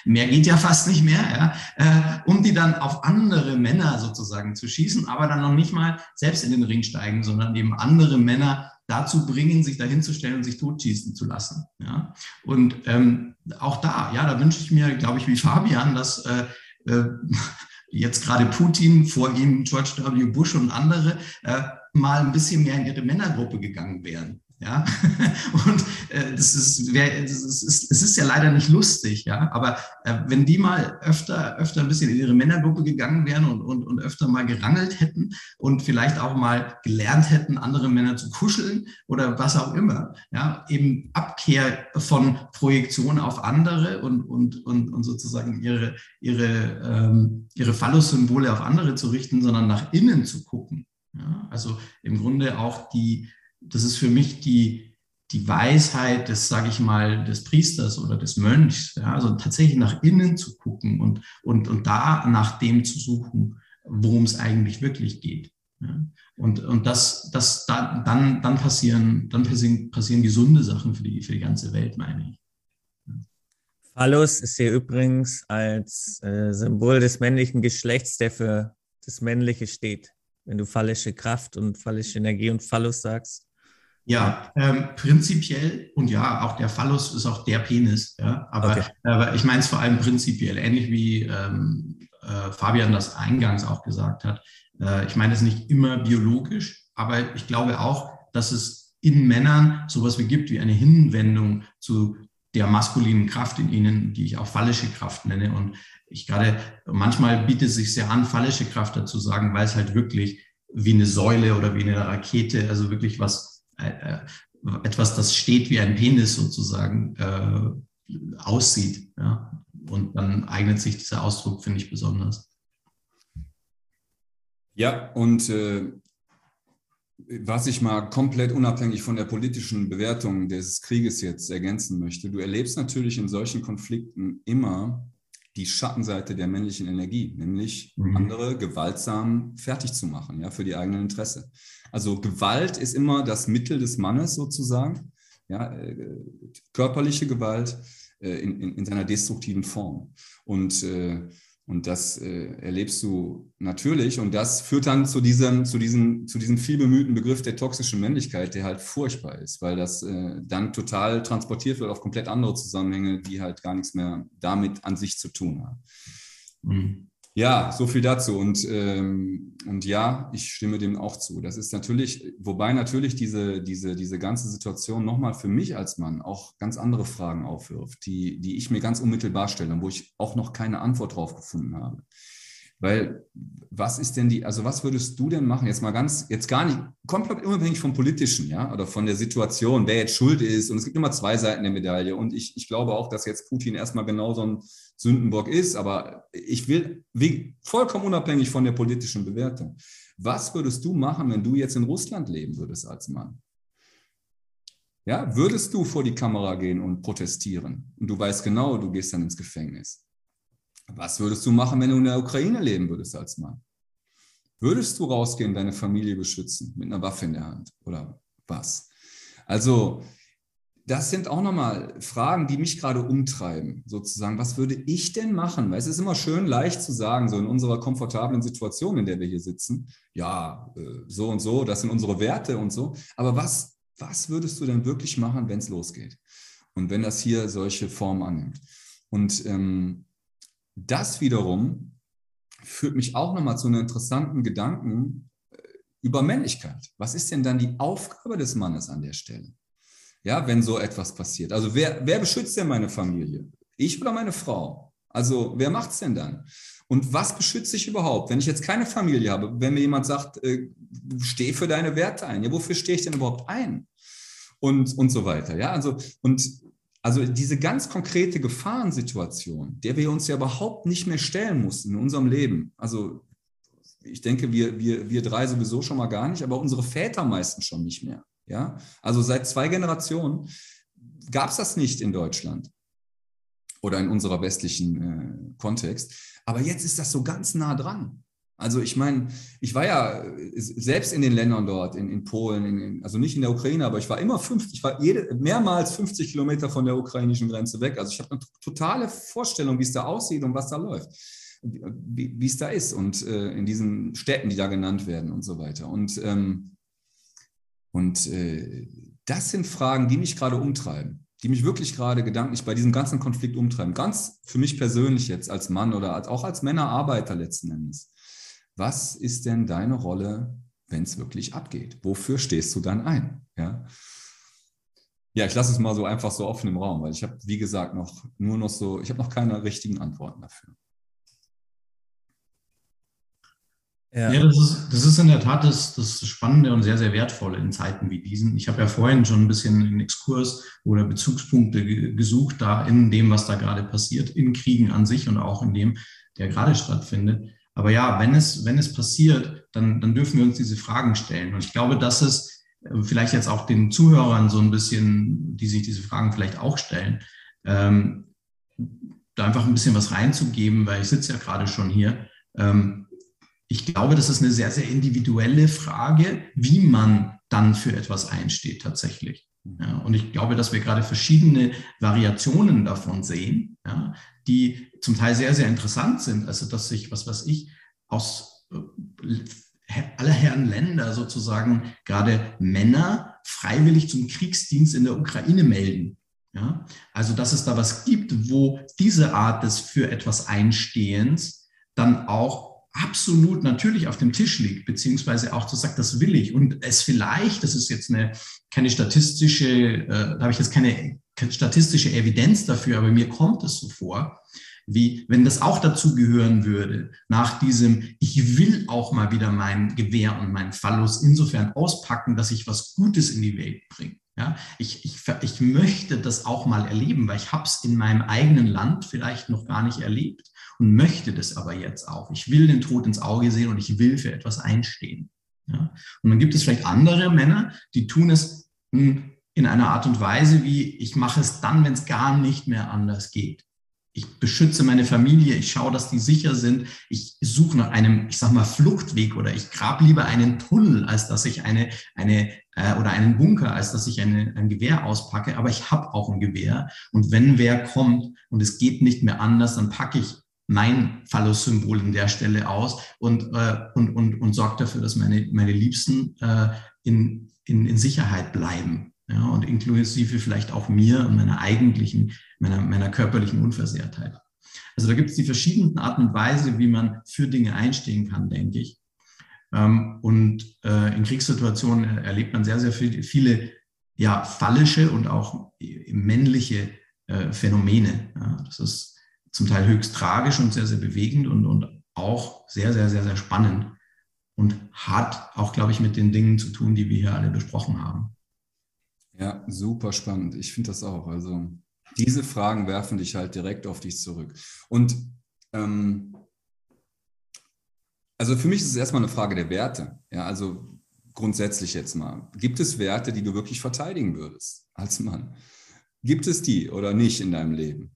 C: mehr geht ja fast nicht mehr, ja, äh, um die dann auf andere Männer sozusagen zu schießen, aber dann noch nicht mal selbst in den Ring steigen, sondern eben andere Männer dazu bringen, sich dahinzustellen und sich totschießen zu lassen. Ja? Und ähm, auch da, ja, da wünsche ich mir, glaube ich, wie Fabian, dass äh, äh, jetzt gerade Putin, vor ihm George W. Bush und andere äh, mal ein bisschen mehr in ihre Männergruppe gegangen wären. Ja, und äh, das ist, wär, das ist, es ist ja leider nicht lustig, ja. Aber äh, wenn die mal öfter, öfter ein bisschen in ihre Männergruppe gegangen wären und, und, und öfter mal gerangelt hätten und vielleicht auch mal gelernt hätten, andere Männer zu kuscheln oder was auch immer, ja, eben Abkehr von Projektion auf andere und, und, und, und sozusagen ihre, ihre, ähm, ihre Phallus-Symbole auf andere zu richten, sondern nach innen zu gucken. Ja? Also im Grunde auch die das ist für mich die, die Weisheit des, sage ich mal, des Priesters oder des Mönchs. Ja? Also tatsächlich nach innen zu gucken und, und, und da nach dem zu suchen, worum es eigentlich wirklich geht. Ja? Und, und das, das da, dann, dann, passieren, dann passieren, passieren gesunde Sachen für die, für die ganze Welt, meine ich.
A: Phallus ist hier übrigens als äh, Symbol des männlichen Geschlechts, der für das Männliche steht. Wenn du phallische Kraft und phallische Energie und Phallus sagst,
C: ja, ähm, prinzipiell und ja, auch der Phallus ist auch der Penis. Ja, aber, okay. aber ich meine es vor allem prinzipiell, ähnlich wie ähm, äh, Fabian das eingangs auch gesagt hat. Äh, ich meine es nicht immer biologisch, aber ich glaube auch, dass es in Männern sowas wie gibt wie eine Hinwendung zu der maskulinen Kraft in ihnen, die ich auch phallische Kraft nenne. Und ich gerade manchmal bietet es sich sehr an, phallische Kraft dazu sagen, weil es halt wirklich wie eine Säule oder wie eine Rakete, also wirklich was etwas, das steht wie ein Penis sozusagen, äh, aussieht. Ja? Und dann eignet sich dieser Ausdruck, finde ich, besonders.
B: Ja, und äh, was ich mal komplett unabhängig von der politischen Bewertung des Krieges jetzt ergänzen möchte, du erlebst natürlich in solchen Konflikten immer die Schattenseite der männlichen Energie, nämlich mhm. andere gewaltsam fertig zu machen, ja, für die eigenen Interesse. Also Gewalt ist immer das Mittel des Mannes sozusagen, ja, äh, körperliche Gewalt äh, in, in, in, seiner destruktiven Form. Und äh, und das äh, erlebst du natürlich. Und das führt dann zu diesem, zu, diesem, zu diesem vielbemühten Begriff der toxischen Männlichkeit, der halt furchtbar ist, weil das äh, dann total transportiert wird auf komplett andere Zusammenhänge, die halt gar nichts mehr damit an sich zu tun haben. Mhm. Ja, so viel dazu. Und, ähm, und ja, ich stimme dem auch zu. Das ist natürlich, wobei natürlich diese, diese, diese ganze Situation nochmal für mich als Mann auch ganz andere Fragen aufwirft, die, die ich mir ganz unmittelbar stelle und wo ich auch noch keine Antwort drauf gefunden habe. Weil was ist denn die, also was würdest du denn machen? Jetzt mal ganz, jetzt gar nicht, komplett unabhängig vom Politischen, ja, oder von der Situation, wer jetzt schuld ist. Und es gibt immer zwei Seiten der Medaille. Und ich, ich glaube auch, dass jetzt Putin erstmal genau so ein Sündenbock ist, aber ich will, wie, vollkommen unabhängig von der politischen Bewertung. Was würdest du machen, wenn du jetzt in Russland leben würdest als Mann? Ja, würdest du vor die Kamera gehen und protestieren? Und du weißt genau, du gehst dann ins Gefängnis. Was würdest du machen, wenn du in der Ukraine leben würdest als Mann? Würdest du rausgehen, deine Familie beschützen mit einer Waffe in der Hand oder was? Also das sind auch nochmal Fragen, die mich gerade umtreiben, sozusagen. Was würde ich denn machen? Weil es ist immer schön leicht zu sagen, so in unserer komfortablen Situation, in der wir hier sitzen, ja, äh, so und so, das sind unsere Werte und so. Aber was, was würdest du denn wirklich machen, wenn es losgeht? Und wenn das hier solche Formen annimmt? Und ähm, das wiederum führt mich auch nochmal zu einem interessanten Gedanken äh, über Männlichkeit. Was ist denn dann die Aufgabe des Mannes an der Stelle? ja, wenn so etwas passiert. Also wer, wer beschützt denn meine Familie? Ich oder meine Frau? Also wer macht es denn dann? Und was beschütze ich überhaupt, wenn ich jetzt keine Familie habe? Wenn mir jemand sagt, äh, steh für deine Werte ein. Ja, wofür stehe ich denn überhaupt ein? Und, und so weiter. Ja, also, und also diese ganz konkrete Gefahrensituation, der wir uns ja überhaupt nicht mehr stellen mussten in unserem Leben. Also ich denke, wir, wir, wir drei sowieso schon mal gar nicht, aber unsere Väter meistens schon nicht mehr. Ja, also seit zwei Generationen gab es das nicht in Deutschland oder in unserer westlichen äh, Kontext. Aber jetzt ist das so ganz nah dran. Also ich meine, ich war ja selbst in den Ländern dort, in, in Polen, in, also nicht in der Ukraine, aber ich war immer 50, ich war jede, mehrmals 50 Kilometer von der ukrainischen Grenze weg. Also ich habe eine totale Vorstellung, wie es da aussieht und was da läuft, wie es da ist und äh, in diesen Städten, die da genannt werden und so weiter. Und ähm, und äh, das sind Fragen, die mich gerade umtreiben, die mich wirklich gerade gedanklich bei diesem ganzen Konflikt umtreiben. Ganz für mich persönlich jetzt als Mann oder als, auch als Männerarbeiter letzten Endes. Was ist denn deine Rolle, wenn es wirklich abgeht? Wofür stehst du dann ein? Ja? Ja, ich lasse es mal so einfach so offen im Raum, weil ich habe, wie gesagt, noch nur noch so, ich habe noch keine richtigen Antworten dafür.
C: Ja, ja das, ist, das ist in der Tat das, das Spannende und sehr, sehr Wertvolle in Zeiten wie diesen. Ich habe ja vorhin schon ein bisschen einen Exkurs oder Bezugspunkte gesucht, da in dem, was da gerade passiert, in Kriegen an sich und auch in dem, der gerade stattfindet. Aber ja, wenn es, wenn es passiert, dann, dann dürfen wir uns diese Fragen stellen. Und ich glaube, dass es äh, vielleicht jetzt auch den Zuhörern so ein bisschen, die sich diese Fragen vielleicht auch stellen, ähm, da einfach ein bisschen was reinzugeben, weil ich sitze ja gerade schon hier. Ähm, ich glaube, das ist eine sehr, sehr individuelle Frage, wie man dann für etwas einsteht tatsächlich. Ja, und ich glaube, dass wir gerade verschiedene Variationen davon sehen, ja, die zum Teil sehr, sehr interessant sind. Also, dass sich, was weiß ich, aus äh, aller Herren Länder sozusagen gerade Männer freiwillig zum Kriegsdienst in der Ukraine melden. Ja, also, dass es da was gibt, wo diese Art des für etwas Einstehens dann auch absolut natürlich auf dem Tisch liegt, beziehungsweise auch zu sagt, das will ich. Und es vielleicht, das ist jetzt eine, keine statistische, äh, da habe ich jetzt keine, keine statistische Evidenz dafür, aber mir kommt es so vor, wie wenn das auch dazu gehören würde, nach diesem, ich will auch mal wieder mein Gewehr und mein Phallus insofern auspacken, dass ich was Gutes in die Welt bringe. Ja, ich, ich, ich möchte das auch mal erleben, weil ich habe es in meinem eigenen Land vielleicht noch gar nicht erlebt und möchte das aber jetzt auch. Ich will den Tod ins Auge sehen und ich will für etwas einstehen. Ja? Und dann gibt es vielleicht andere Männer, die tun es hm, in einer Art und Weise, wie ich mache es dann, wenn es gar nicht mehr anders geht. Ich beschütze meine Familie, ich schaue, dass die sicher sind. Ich suche nach einem, ich sag mal, Fluchtweg oder ich grab lieber einen Tunnel, als dass ich eine, eine äh, oder einen Bunker, als dass ich eine, ein Gewehr auspacke. Aber ich habe auch ein Gewehr. Und wenn wer kommt und es geht nicht mehr anders, dann packe ich mein Phallus-Symbol an der Stelle aus und, äh, und, und, und sorgt dafür, dass meine, meine Liebsten äh, in, in, in Sicherheit bleiben. Ja, und inklusive vielleicht auch mir und meiner eigentlichen, meiner, meiner körperlichen Unversehrtheit. Also da gibt es die verschiedenen Arten und Weise, wie man für Dinge einstehen kann, denke ich. Ähm, und äh, in Kriegssituationen erlebt man sehr, sehr viel, viele ja, fallische und auch männliche äh, Phänomene. Ja, das ist zum Teil höchst tragisch und sehr, sehr bewegend und, und auch sehr, sehr, sehr, sehr spannend und hat auch, glaube ich, mit den Dingen zu tun, die wir hier alle besprochen haben.
B: Ja, super spannend. Ich finde das auch. Also diese Fragen werfen dich halt direkt auf dich zurück. Und ähm, also für mich ist es erstmal eine Frage der Werte. Ja, also grundsätzlich jetzt mal. Gibt es Werte, die du wirklich verteidigen würdest als Mann? Gibt es die oder nicht in deinem Leben?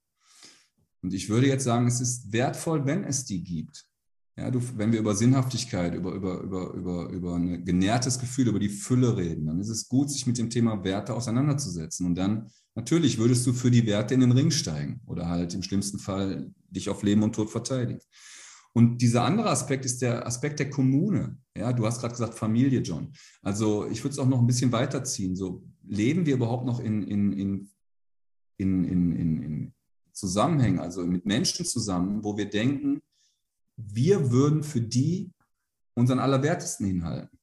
B: Und ich würde jetzt sagen, es ist wertvoll, wenn es die gibt. Ja, du, wenn wir über Sinnhaftigkeit, über, über, über, über, über ein genährtes Gefühl, über die Fülle reden, dann ist es gut, sich mit dem Thema Werte auseinanderzusetzen. Und dann natürlich würdest du für die Werte in den Ring steigen oder halt im schlimmsten Fall dich auf Leben und Tod verteidigen. Und dieser andere Aspekt ist der Aspekt der Kommune. Ja, du hast gerade gesagt Familie, John. Also ich würde es auch noch ein bisschen weiterziehen. So leben wir überhaupt noch in, in, in, in, in, in, Zusammenhängen, also mit Menschen zusammen, wo wir denken, wir würden für die unseren Allerwertesten hinhalten.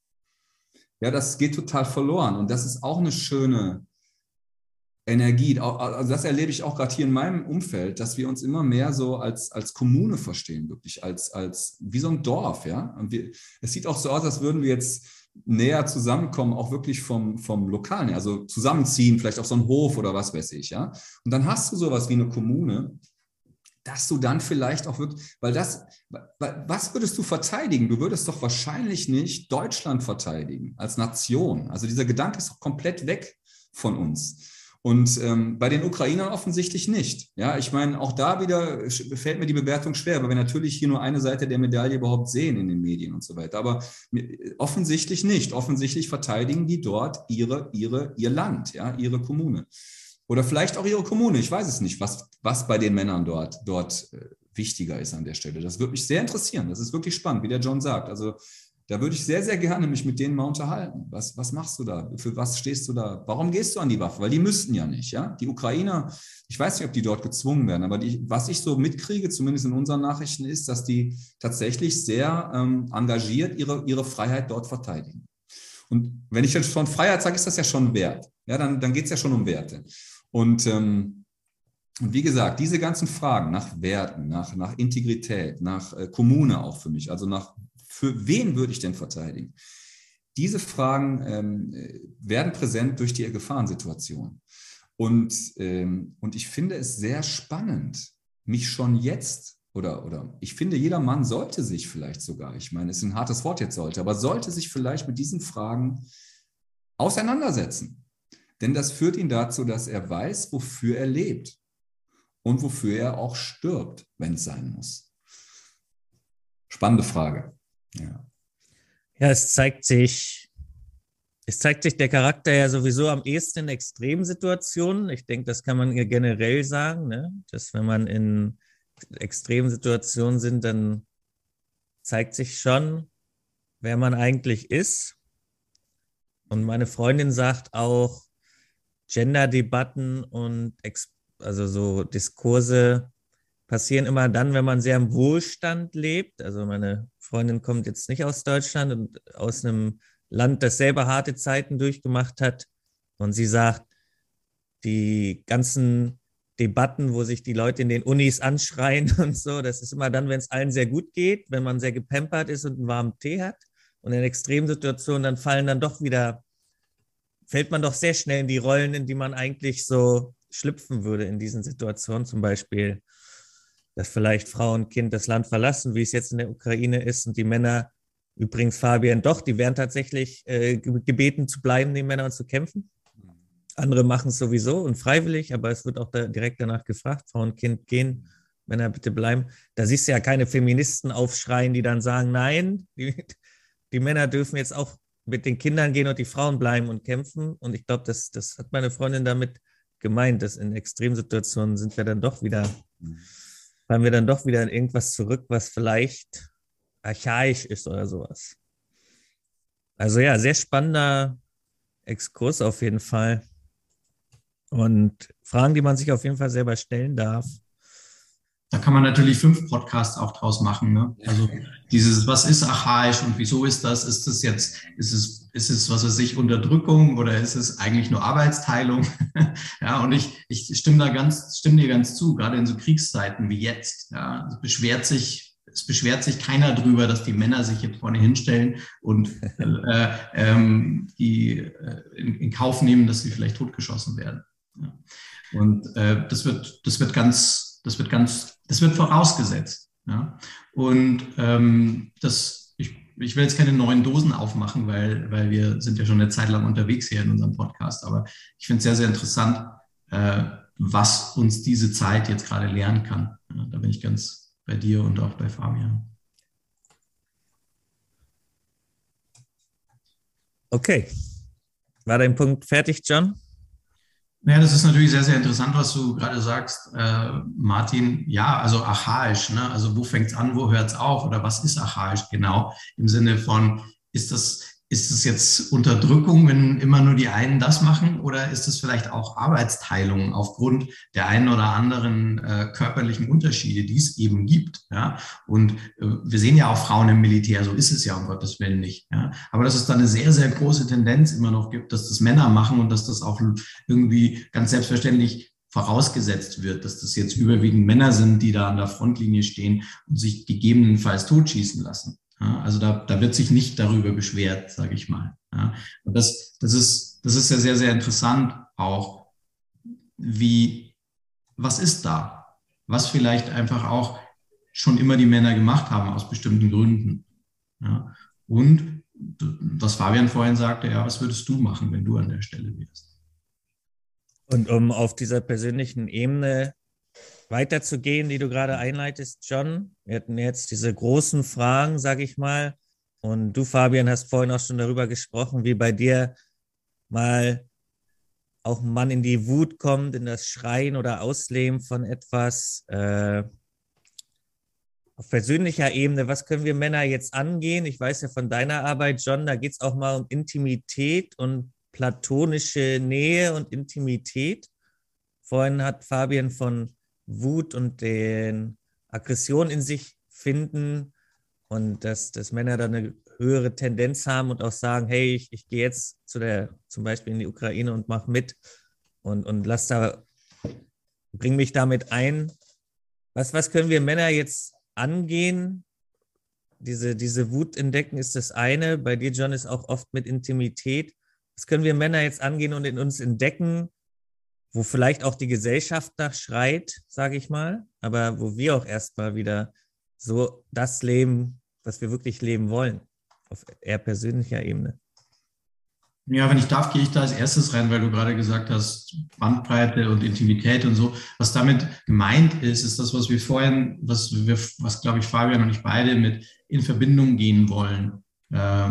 B: Ja, das geht total verloren und das ist auch eine schöne Energie. Also das erlebe ich auch gerade hier in meinem Umfeld, dass wir uns immer mehr so als, als Kommune verstehen, wirklich als, als wie so ein Dorf. Ja? Und wir, es sieht auch so aus, als würden wir jetzt näher zusammenkommen, auch wirklich vom, vom Lokalen, also zusammenziehen, vielleicht auf so einen Hof oder was weiß ich, ja. Und dann hast du sowas wie eine Kommune, dass du dann vielleicht auch wirklich, weil das, was würdest du verteidigen? Du würdest doch wahrscheinlich nicht Deutschland verteidigen als Nation. Also dieser Gedanke ist komplett weg von uns. Und ähm, bei den Ukrainern offensichtlich nicht. Ja, ich meine, auch da wieder fällt mir die Bewertung schwer, weil wir natürlich hier nur eine Seite der Medaille überhaupt sehen in den Medien und so weiter. Aber offensichtlich nicht. Offensichtlich verteidigen die dort ihre, ihre, ihr Land, ja, ihre Kommune. Oder vielleicht auch ihre Kommune. Ich weiß es nicht, was, was bei den Männern dort, dort äh, wichtiger ist an der Stelle. Das würde mich sehr interessieren. Das ist wirklich spannend, wie der John sagt. Also da würde ich sehr, sehr gerne mich mit denen mal unterhalten. Was, was machst du da? Für was stehst du da? Warum gehst du an die Waffe? Weil die müssten ja nicht, ja. Die Ukrainer, ich weiß nicht, ob die dort gezwungen werden, aber die, was ich so mitkriege, zumindest in unseren Nachrichten, ist, dass die tatsächlich sehr ähm, engagiert ihre, ihre Freiheit dort verteidigen. Und wenn ich jetzt von Freiheit sage, ist das ja schon Wert. Ja, dann, dann geht es ja schon um Werte. Und, ähm, und wie gesagt, diese ganzen Fragen nach Werten, nach, nach Integrität, nach äh, Kommune auch für mich, also nach, für wen würde ich denn verteidigen? Diese Fragen ähm, werden präsent durch die Gefahrensituation. Und, ähm, und ich finde es sehr spannend, mich schon jetzt oder, oder ich finde, jeder Mann sollte sich vielleicht sogar, ich meine, es ist ein hartes Wort jetzt sollte, aber sollte sich vielleicht mit diesen Fragen auseinandersetzen. Denn das führt ihn dazu, dass er weiß, wofür er lebt und wofür er auch stirbt, wenn es sein muss. Spannende Frage. Ja.
A: Ja, es zeigt sich, es zeigt sich der Charakter ja sowieso am ehesten in Extremsituationen. Ich denke, das kann man generell sagen, ne? dass wenn man in Extremsituationen sind, dann zeigt sich schon, wer man eigentlich ist. Und meine Freundin sagt auch, Gender-Debatten und also so Diskurse passieren immer dann, wenn man sehr im Wohlstand lebt. Also meine Freundin kommt jetzt nicht aus Deutschland und aus einem Land, das selber harte Zeiten durchgemacht hat. Und sie sagt, die ganzen Debatten, wo sich die Leute in den Unis anschreien und so, das ist immer dann, wenn es allen sehr gut geht, wenn man sehr gepampert ist und einen warmen Tee hat. Und in Extremsituationen, dann fallen dann doch wieder, fällt man doch sehr schnell in die Rollen, in die man eigentlich so schlüpfen würde in diesen Situationen. Zum Beispiel, dass vielleicht Frau und Kind das Land verlassen, wie es jetzt in der Ukraine ist, und die Männer, übrigens Fabian, doch, die werden tatsächlich äh, gebeten zu bleiben, die Männer und zu kämpfen. Andere machen es sowieso und freiwillig, aber es wird auch da direkt danach gefragt, Frau und Kind gehen, Männer bitte bleiben. Da siehst du ja keine Feministen aufschreien, die dann sagen, nein, die, die Männer dürfen jetzt auch mit den Kindern gehen und die Frauen bleiben und kämpfen. Und ich glaube, das, das hat meine Freundin damit gemeint, dass in Extremsituationen sind wir dann doch wieder, fallen wir dann doch wieder in irgendwas zurück, was vielleicht archaisch ist oder sowas. Also ja, sehr spannender Exkurs auf jeden Fall. Und Fragen, die man sich auf jeden Fall selber stellen darf.
C: Da kann man natürlich fünf Podcasts auch draus machen. Ne? Also dieses, was ist archaisch und wieso ist das? Ist das jetzt, ist es, ist es, was weiß ich, Unterdrückung oder ist es eigentlich nur Arbeitsteilung? ja, und ich, ich stimme da ganz, stimme dir ganz zu, gerade in so Kriegszeiten wie jetzt. Ja, es beschwert sich, es beschwert sich keiner drüber, dass die Männer sich jetzt vorne hinstellen und äh, ähm, die äh, in, in Kauf nehmen, dass sie vielleicht totgeschossen werden. Ja. Und äh, das wird, das wird ganz, das wird ganz, das wird vorausgesetzt. Ja. Und ähm, das, ich, ich will jetzt keine neuen Dosen aufmachen, weil, weil wir sind ja schon eine Zeit lang unterwegs hier in unserem Podcast. Aber ich finde es sehr, sehr interessant, äh, was uns diese Zeit jetzt gerade lernen kann. Ja, da bin ich ganz bei dir und auch bei Fabian.
A: Okay. War dein Punkt fertig, John?
C: Ja, das ist natürlich sehr, sehr interessant, was du gerade sagst, äh, Martin. Ja, also archaisch. Ne? Also wo fängt es an, wo hört es auf? Oder was ist archaisch genau? Im Sinne von, ist das ist es jetzt Unterdrückung, wenn immer nur die einen das machen, oder ist es vielleicht auch Arbeitsteilung aufgrund der einen oder anderen äh, körperlichen Unterschiede, die es eben gibt? Ja? Und äh, wir sehen ja auch Frauen im Militär, so ist es ja um Gottes Willen nicht. Ja? Aber dass es da eine sehr, sehr große Tendenz immer noch gibt, dass das Männer machen und dass das auch irgendwie ganz selbstverständlich vorausgesetzt wird, dass das jetzt überwiegend Männer sind, die da an der Frontlinie stehen und sich gegebenenfalls totschießen lassen. Ja, also da, da wird sich nicht darüber beschwert, sage ich mal. Ja, und das, das, ist, das ist ja sehr, sehr interessant auch, wie, was ist da? Was vielleicht einfach auch schon immer die Männer gemacht haben aus bestimmten Gründen. Ja, und was Fabian vorhin sagte, ja, was würdest du machen, wenn du an der Stelle wärst?
A: Und um auf dieser persönlichen Ebene weiterzugehen, die du gerade einleitest, John. Wir hatten jetzt diese großen Fragen, sage ich mal. Und du, Fabian, hast vorhin auch schon darüber gesprochen, wie bei dir mal auch ein Mann in die Wut kommt, in das Schreien oder Ausleben von etwas. Äh, auf persönlicher Ebene, was können wir Männer jetzt angehen? Ich weiß ja von deiner Arbeit, John, da geht es auch mal um Intimität und platonische Nähe und Intimität. Vorhin hat Fabian von Wut und den Aggression in sich finden und dass, dass Männer dann eine höhere Tendenz haben und auch sagen, hey, ich, ich gehe jetzt zu der, zum Beispiel in die Ukraine und mache mit und, und lass da, bring mich damit ein. Was, was können wir Männer jetzt angehen? Diese, diese Wut entdecken ist das eine. Bei dir, John, ist auch oft mit Intimität. Was können wir Männer jetzt angehen und in uns entdecken, wo vielleicht auch die Gesellschaft nach schreit, sage ich mal, aber wo wir auch erstmal wieder so das leben, was wir wirklich leben wollen, auf eher persönlicher Ebene.
C: Ja, wenn ich darf, gehe ich da als erstes rein, weil du gerade gesagt hast, Bandbreite und Intimität und so. Was damit gemeint ist, ist das, was wir vorhin, was wir, was glaube ich Fabian und ich beide mit in Verbindung gehen wollen, äh,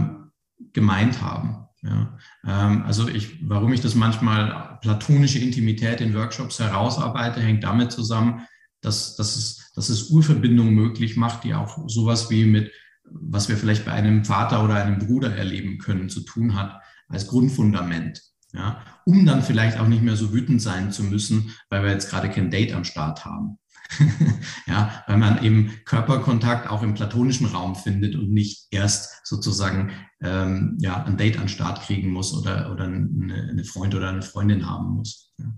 C: gemeint haben. Ja, ähm, also ich, warum ich das manchmal platonische Intimität in Workshops herausarbeite, hängt damit zusammen, dass, dass, es, dass es Urverbindungen möglich macht, die auch sowas wie mit, was wir vielleicht bei einem Vater oder einem Bruder erleben können, zu tun hat als Grundfundament. Ja, um dann vielleicht auch nicht mehr so wütend sein zu müssen, weil wir jetzt gerade kein Date am Start haben. ja, weil man eben Körperkontakt auch im platonischen Raum findet und nicht erst sozusagen ähm, ja, ein Date an den Start kriegen muss oder, oder eine, eine Freund oder eine Freundin haben muss. Ja.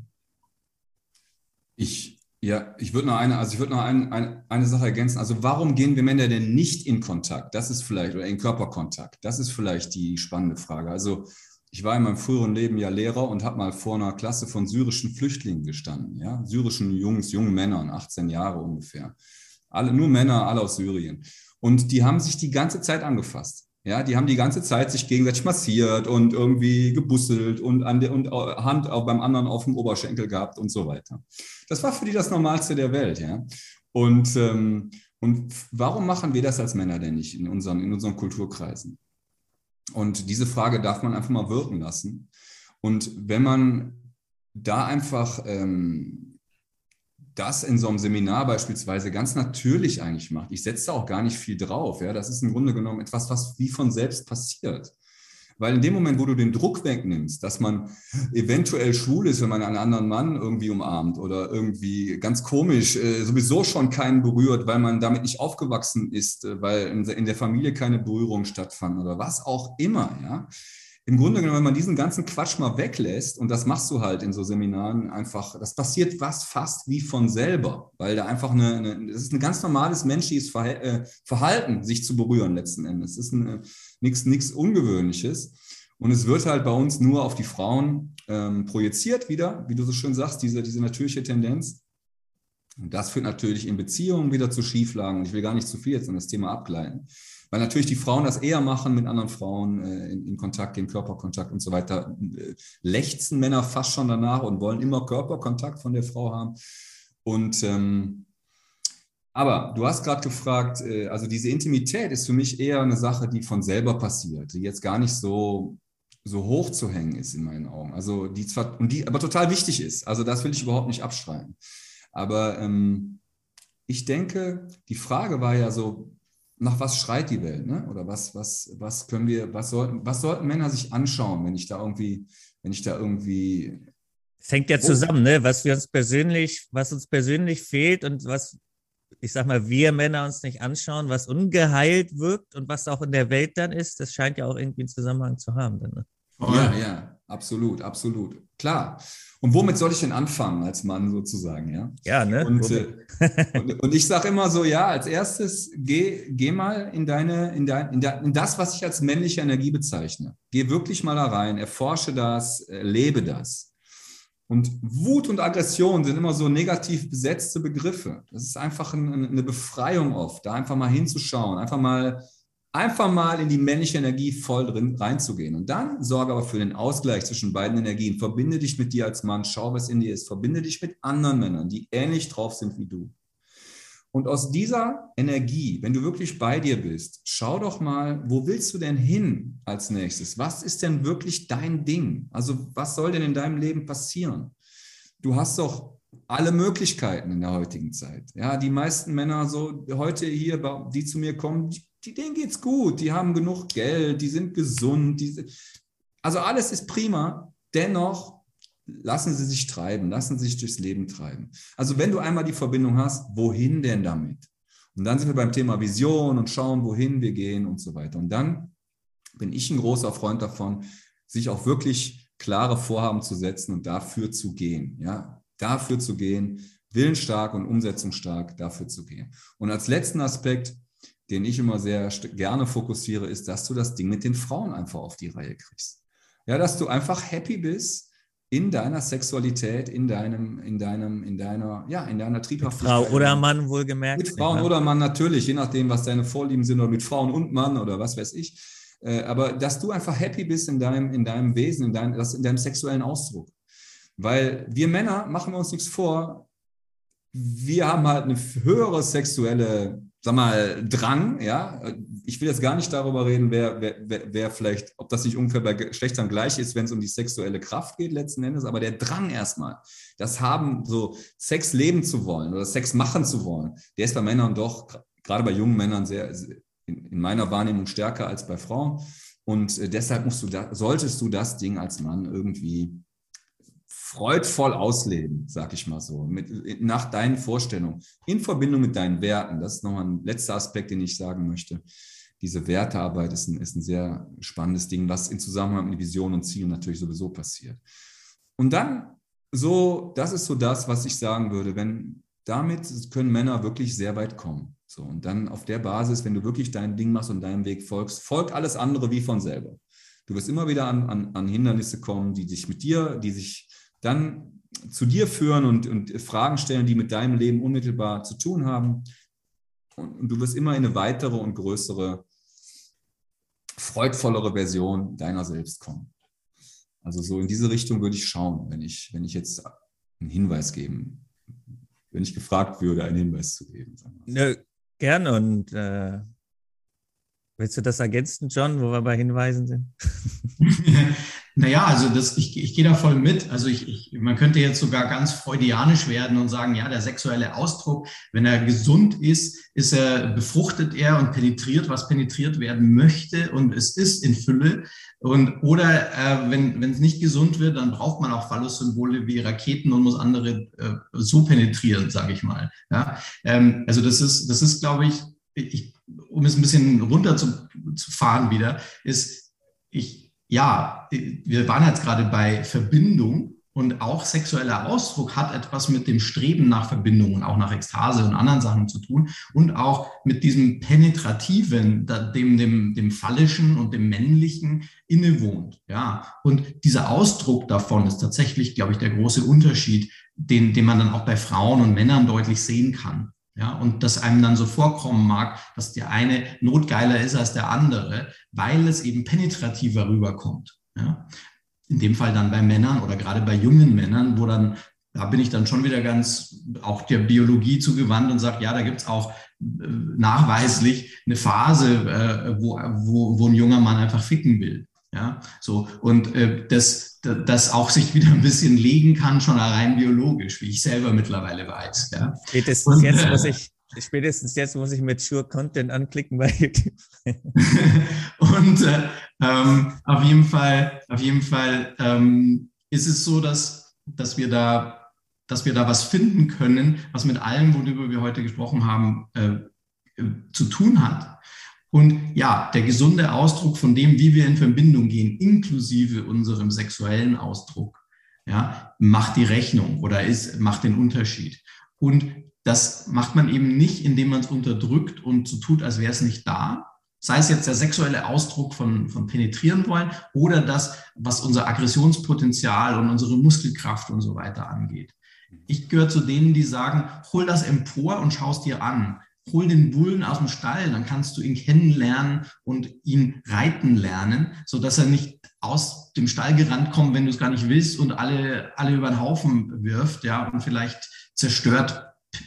B: Ich, ja, ich würde noch eine, also ich würde noch ein, ein, eine Sache ergänzen. Also warum gehen wir Männer denn nicht in Kontakt? Das ist vielleicht, oder in Körperkontakt. Das ist vielleicht die spannende Frage. Also ich war in meinem früheren Leben ja Lehrer und habe mal vor einer Klasse von syrischen Flüchtlingen gestanden, ja, syrischen Jungs, jungen Männern, 18 Jahre ungefähr. Alle, nur Männer, alle aus Syrien. Und die haben sich die ganze Zeit angefasst. Ja, die haben die ganze Zeit sich gegenseitig massiert und irgendwie gebusselt und, an der, und Hand auch beim anderen auf dem Oberschenkel gehabt und so weiter. Das war für die das Normalste der Welt. Ja. Und, ähm, und warum machen wir das als Männer denn nicht in unseren, in unseren Kulturkreisen? Und diese Frage darf man einfach mal wirken lassen. Und wenn man da einfach ähm, das in so einem Seminar beispielsweise ganz natürlich eigentlich macht. Ich setze da auch gar nicht viel drauf. Ja? Das ist im Grunde genommen etwas, was wie von selbst passiert. Weil in dem Moment, wo du den Druck wegnimmst, dass man eventuell schwul ist, wenn man einen anderen Mann irgendwie umarmt oder irgendwie ganz komisch äh, sowieso schon keinen berührt, weil man damit nicht aufgewachsen ist, äh, weil in, der Familie keine Berührung stattfand oder was auch immer, ja, im Grunde genommen, wenn man diesen ganzen Quatsch mal weglässt, und das machst du halt in so Seminaren einfach, das passiert was fast wie von selber, weil da einfach eine, eine das ist ein ganz normales menschliches äh, Verhalten, sich zu berühren letzten Endes. Das ist nichts Ungewöhnliches. Und es wird halt bei uns nur auf die Frauen ähm, projiziert wieder, wie du so schön sagst, diese, diese natürliche Tendenz. Und das führt natürlich in Beziehungen wieder zu Schieflagen. Ich will gar nicht zu viel jetzt an das Thema abgleiten. Weil natürlich die Frauen das eher machen mit anderen Frauen äh, in, in, Kontakt gehen, Körperkontakt und so weiter. Äh, lechzen Männer fast schon danach und wollen immer Körperkontakt von der Frau haben. Und ähm, aber du hast gerade gefragt, äh, also diese Intimität ist für mich eher eine Sache, die von selber passiert, die jetzt gar nicht so so hoch zu hängen ist in meinen Augen. Also die zwar und die aber total wichtig ist. Also das will ich überhaupt nicht abstreiten. Aber ähm, ich denke, die Frage war ja so, nach was schreit die Welt, ne? Oder was, was, was können wir, was sollten, was sollten Männer sich anschauen, wenn ich da irgendwie, wenn ich da irgendwie.
A: Es hängt ja zusammen, ne? Was wir uns persönlich, was uns persönlich fehlt und was, ich sag mal, wir Männer uns nicht anschauen, was ungeheilt wirkt und was auch in der Welt dann ist, das scheint ja auch irgendwie einen Zusammenhang zu haben. Dann, ne?
B: Ja, ja, absolut, absolut. Klar. Und womit soll ich denn anfangen als Mann sozusagen, ja?
A: Ja, ne?
B: Und, äh, und, und, ich sage immer so, ja, als erstes geh, geh mal in deine, in, dein, in, de, in das, was ich als männliche Energie bezeichne. Geh wirklich mal da rein, erforsche das, lebe das. Und Wut und Aggression sind immer so negativ besetzte Begriffe. Das ist einfach eine Befreiung oft, da einfach mal hinzuschauen, einfach mal einfach mal in die männliche Energie voll drin reinzugehen. Und dann sorge aber für den Ausgleich zwischen beiden Energien. Verbinde dich mit dir als Mann, schau, was in dir ist. Verbinde dich mit anderen Männern, die ähnlich drauf sind wie du. Und aus dieser Energie, wenn du wirklich bei dir bist, schau doch mal, wo willst du denn hin als nächstes? Was ist denn wirklich dein Ding? Also was soll denn in deinem Leben passieren? Du hast doch alle Möglichkeiten in der heutigen Zeit. Ja, die meisten Männer so heute hier, die zu mir kommen, die denen geht's gut, die haben genug Geld, die sind gesund, die, also alles ist prima. Dennoch lassen sie sich treiben, lassen sie sich durchs Leben treiben. Also wenn du einmal die Verbindung hast, wohin denn damit? Und dann sind wir beim Thema Vision und schauen, wohin wir gehen und so weiter. Und dann bin ich ein großer Freund davon, sich auch wirklich klare Vorhaben zu setzen und dafür zu gehen. Ja, dafür zu gehen, willensstark und umsetzungsstark dafür zu gehen. Und als letzten Aspekt, den ich immer sehr gerne fokussiere, ist, dass du das Ding mit den Frauen einfach auf die Reihe kriegst. Ja, dass du einfach happy bist in deiner Sexualität, in deinem, in deinem, in deiner, ja, in deiner Triebhaftigkeit.
A: Frau oder Mann wohlgemerkt.
B: Mit Frauen oder Mann natürlich, je nachdem, was deine Vorlieben sind oder mit Frauen und Mann oder was weiß ich. Äh, aber dass du einfach happy bist in deinem, in deinem Wesen, in deinem, in deinem sexuellen Ausdruck. Weil wir Männer, machen wir uns nichts vor, wir haben halt eine höhere sexuelle, sag mal, Drang, ja. Ich will jetzt gar nicht darüber reden, wer, wer, wer vielleicht, ob das nicht ungefähr bei Geschlechtern gleich ist, wenn es um die sexuelle Kraft geht letzten Endes, aber der Drang erstmal, das haben, so Sex leben zu wollen oder Sex machen zu wollen, der ist bei Männern doch, gerade bei jungen Männern sehr, in meiner Wahrnehmung stärker als bei Frauen. Und äh, deshalb musst du da, solltest du das Ding als Mann irgendwie freudvoll ausleben, sag ich mal so, mit, nach deinen Vorstellungen, in Verbindung mit deinen Werten. Das ist nochmal ein letzter Aspekt, den ich sagen möchte. Diese Wertearbeit ist ein, ist ein sehr spannendes Ding, was in Zusammenhang mit Visionen und Zielen natürlich sowieso passiert. Und dann so, das ist so das, was ich sagen würde, wenn damit können Männer wirklich sehr weit kommen. So, und dann auf der Basis, wenn du wirklich dein Ding machst und deinem Weg folgst, folgt alles andere wie von selber. Du wirst immer wieder an, an, an Hindernisse kommen, die dich mit dir, die sich dann zu dir führen und, und Fragen stellen, die mit deinem Leben unmittelbar zu tun haben. Und, und du wirst immer in eine weitere und größere, freudvollere Version deiner selbst kommen. Also so in diese Richtung würde ich schauen, wenn ich, wenn ich jetzt einen Hinweis geben, wenn ich gefragt würde, einen Hinweis zu geben.
A: Ne, Gerne und äh, willst du das ergänzen, John, wo wir bei Hinweisen sind?
C: naja, also das, ich, ich gehe da voll mit. Also ich, ich, man könnte jetzt sogar ganz freudianisch werden und sagen, ja, der sexuelle Ausdruck, wenn er gesund ist, ist er, befruchtet er und penetriert, was penetriert werden möchte und es ist in Fülle. Und, oder äh, wenn es nicht gesund wird, dann braucht man auch Phallus-Symbole wie Raketen und muss andere äh, so penetrieren, sage ich mal. Ja? Ähm, also das ist, das ist, glaube ich, ich, um es ein bisschen runter zu, zu fahren wieder, ist, ich, ja, wir waren jetzt gerade bei Verbindung und auch sexueller Ausdruck hat etwas mit dem Streben nach Verbindung und auch nach Ekstase und anderen Sachen zu tun und auch mit diesem penetrativen, dem, dem, dem phallischen und dem männlichen innewohnt. Ja, und dieser Ausdruck davon ist tatsächlich, glaube ich, der große Unterschied, den, den man dann auch bei Frauen und Männern deutlich sehen kann. Ja, und dass einem dann so vorkommen mag, dass der eine notgeiler ist als der andere, weil es eben penetrativer rüberkommt. Ja in dem Fall dann bei Männern oder gerade bei jungen Männern, wo dann, da bin ich dann schon wieder ganz auch der Biologie zugewandt und sage, ja, da gibt es auch äh, nachweislich eine Phase, äh, wo, wo, wo ein junger Mann einfach ficken will. Ja, so und äh, das, das auch sich wieder ein bisschen legen kann, schon rein biologisch, wie ich selber mittlerweile weiß. Ja.
A: Spätestens und, jetzt muss ich Spätestens jetzt muss ich mit Sure Content anklicken bei YouTube.
C: und äh, ähm, auf jeden Fall, auf jeden Fall ähm, ist es so, dass, dass, wir da, dass wir da was finden können, was mit allem, worüber wir heute gesprochen haben, äh, äh, zu tun hat. Und ja, der gesunde Ausdruck von dem, wie wir in Verbindung gehen, inklusive unserem sexuellen Ausdruck, ja, macht die Rechnung oder ist, macht den Unterschied. Und das macht man eben nicht, indem man es unterdrückt und so tut, als wäre es nicht da. Sei es jetzt der sexuelle Ausdruck von, von penetrieren wollen oder das, was unser Aggressionspotenzial und unsere Muskelkraft und so weiter angeht. Ich gehöre zu denen, die sagen, hol das empor und schau es dir an. Hol den Bullen aus dem Stall, dann kannst du ihn kennenlernen und ihn reiten lernen, sodass er nicht aus dem Stall gerannt kommt, wenn du es gar nicht willst und alle, alle über den Haufen wirft, ja, und vielleicht zerstört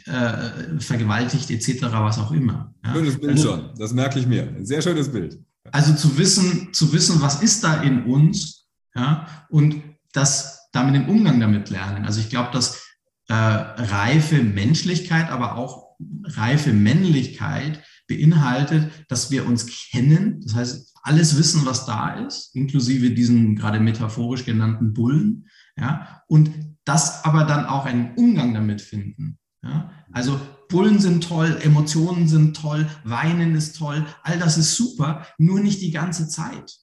C: äh, vergewaltigt etc., was auch immer.
B: Ja. Schönes Bild also, schon, das merke ich mir. Ein sehr schönes Bild.
C: Also zu wissen, zu wissen, was ist da in uns ja, und das damit den Umgang damit lernen. Also ich glaube, dass äh, reife Menschlichkeit, aber auch reife Männlichkeit beinhaltet, dass wir uns kennen, das heißt, alles wissen, was da ist, inklusive diesen gerade metaphorisch genannten Bullen, ja, und das aber dann auch einen Umgang damit finden. Ja? Also Bullen sind toll, Emotionen sind toll, Weinen ist toll, all das ist super, nur nicht die ganze Zeit.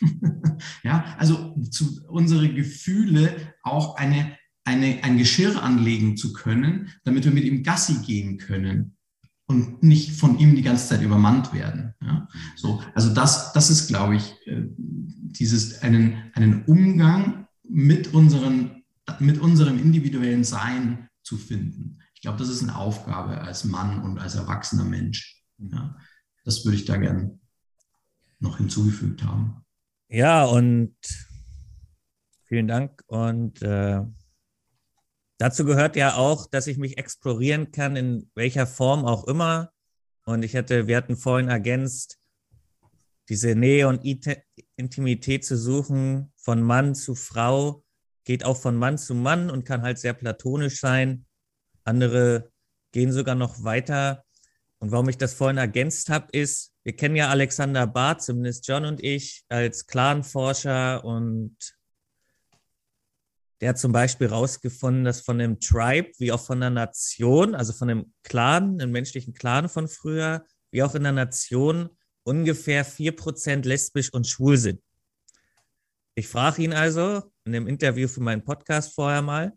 C: ja, also zu, unsere Gefühle auch eine, eine, ein Geschirr anlegen zu können, damit wir mit ihm Gassi gehen können und nicht von ihm die ganze Zeit übermannt werden. Ja? So, also das, das ist, glaube ich, äh, dieses einen, einen Umgang mit, unseren, mit unserem individuellen Sein zu finden. Ich glaube, das ist eine Aufgabe als Mann und als erwachsener Mensch. Ja? Das würde ich da gerne noch hinzugefügt haben.
A: Ja, und vielen Dank. Und äh, dazu gehört ja auch, dass ich mich explorieren kann, in welcher Form auch immer. Und ich hatte, wir hatten vorhin ergänzt, diese Nähe und Intimität zu suchen, von Mann zu Frau, geht auch von Mann zu Mann und kann halt sehr platonisch sein. Andere gehen sogar noch weiter. Und warum ich das vorhin ergänzt habe, ist, wir kennen ja Alexander Barth, zumindest John und ich, als Clanforscher und der hat zum Beispiel herausgefunden, dass von dem Tribe wie auch von der Nation, also von dem Clan, dem menschlichen Clan von früher, wie auch in der Nation ungefähr 4% lesbisch und schwul sind. Ich frage ihn also in dem Interview für meinen Podcast vorher mal,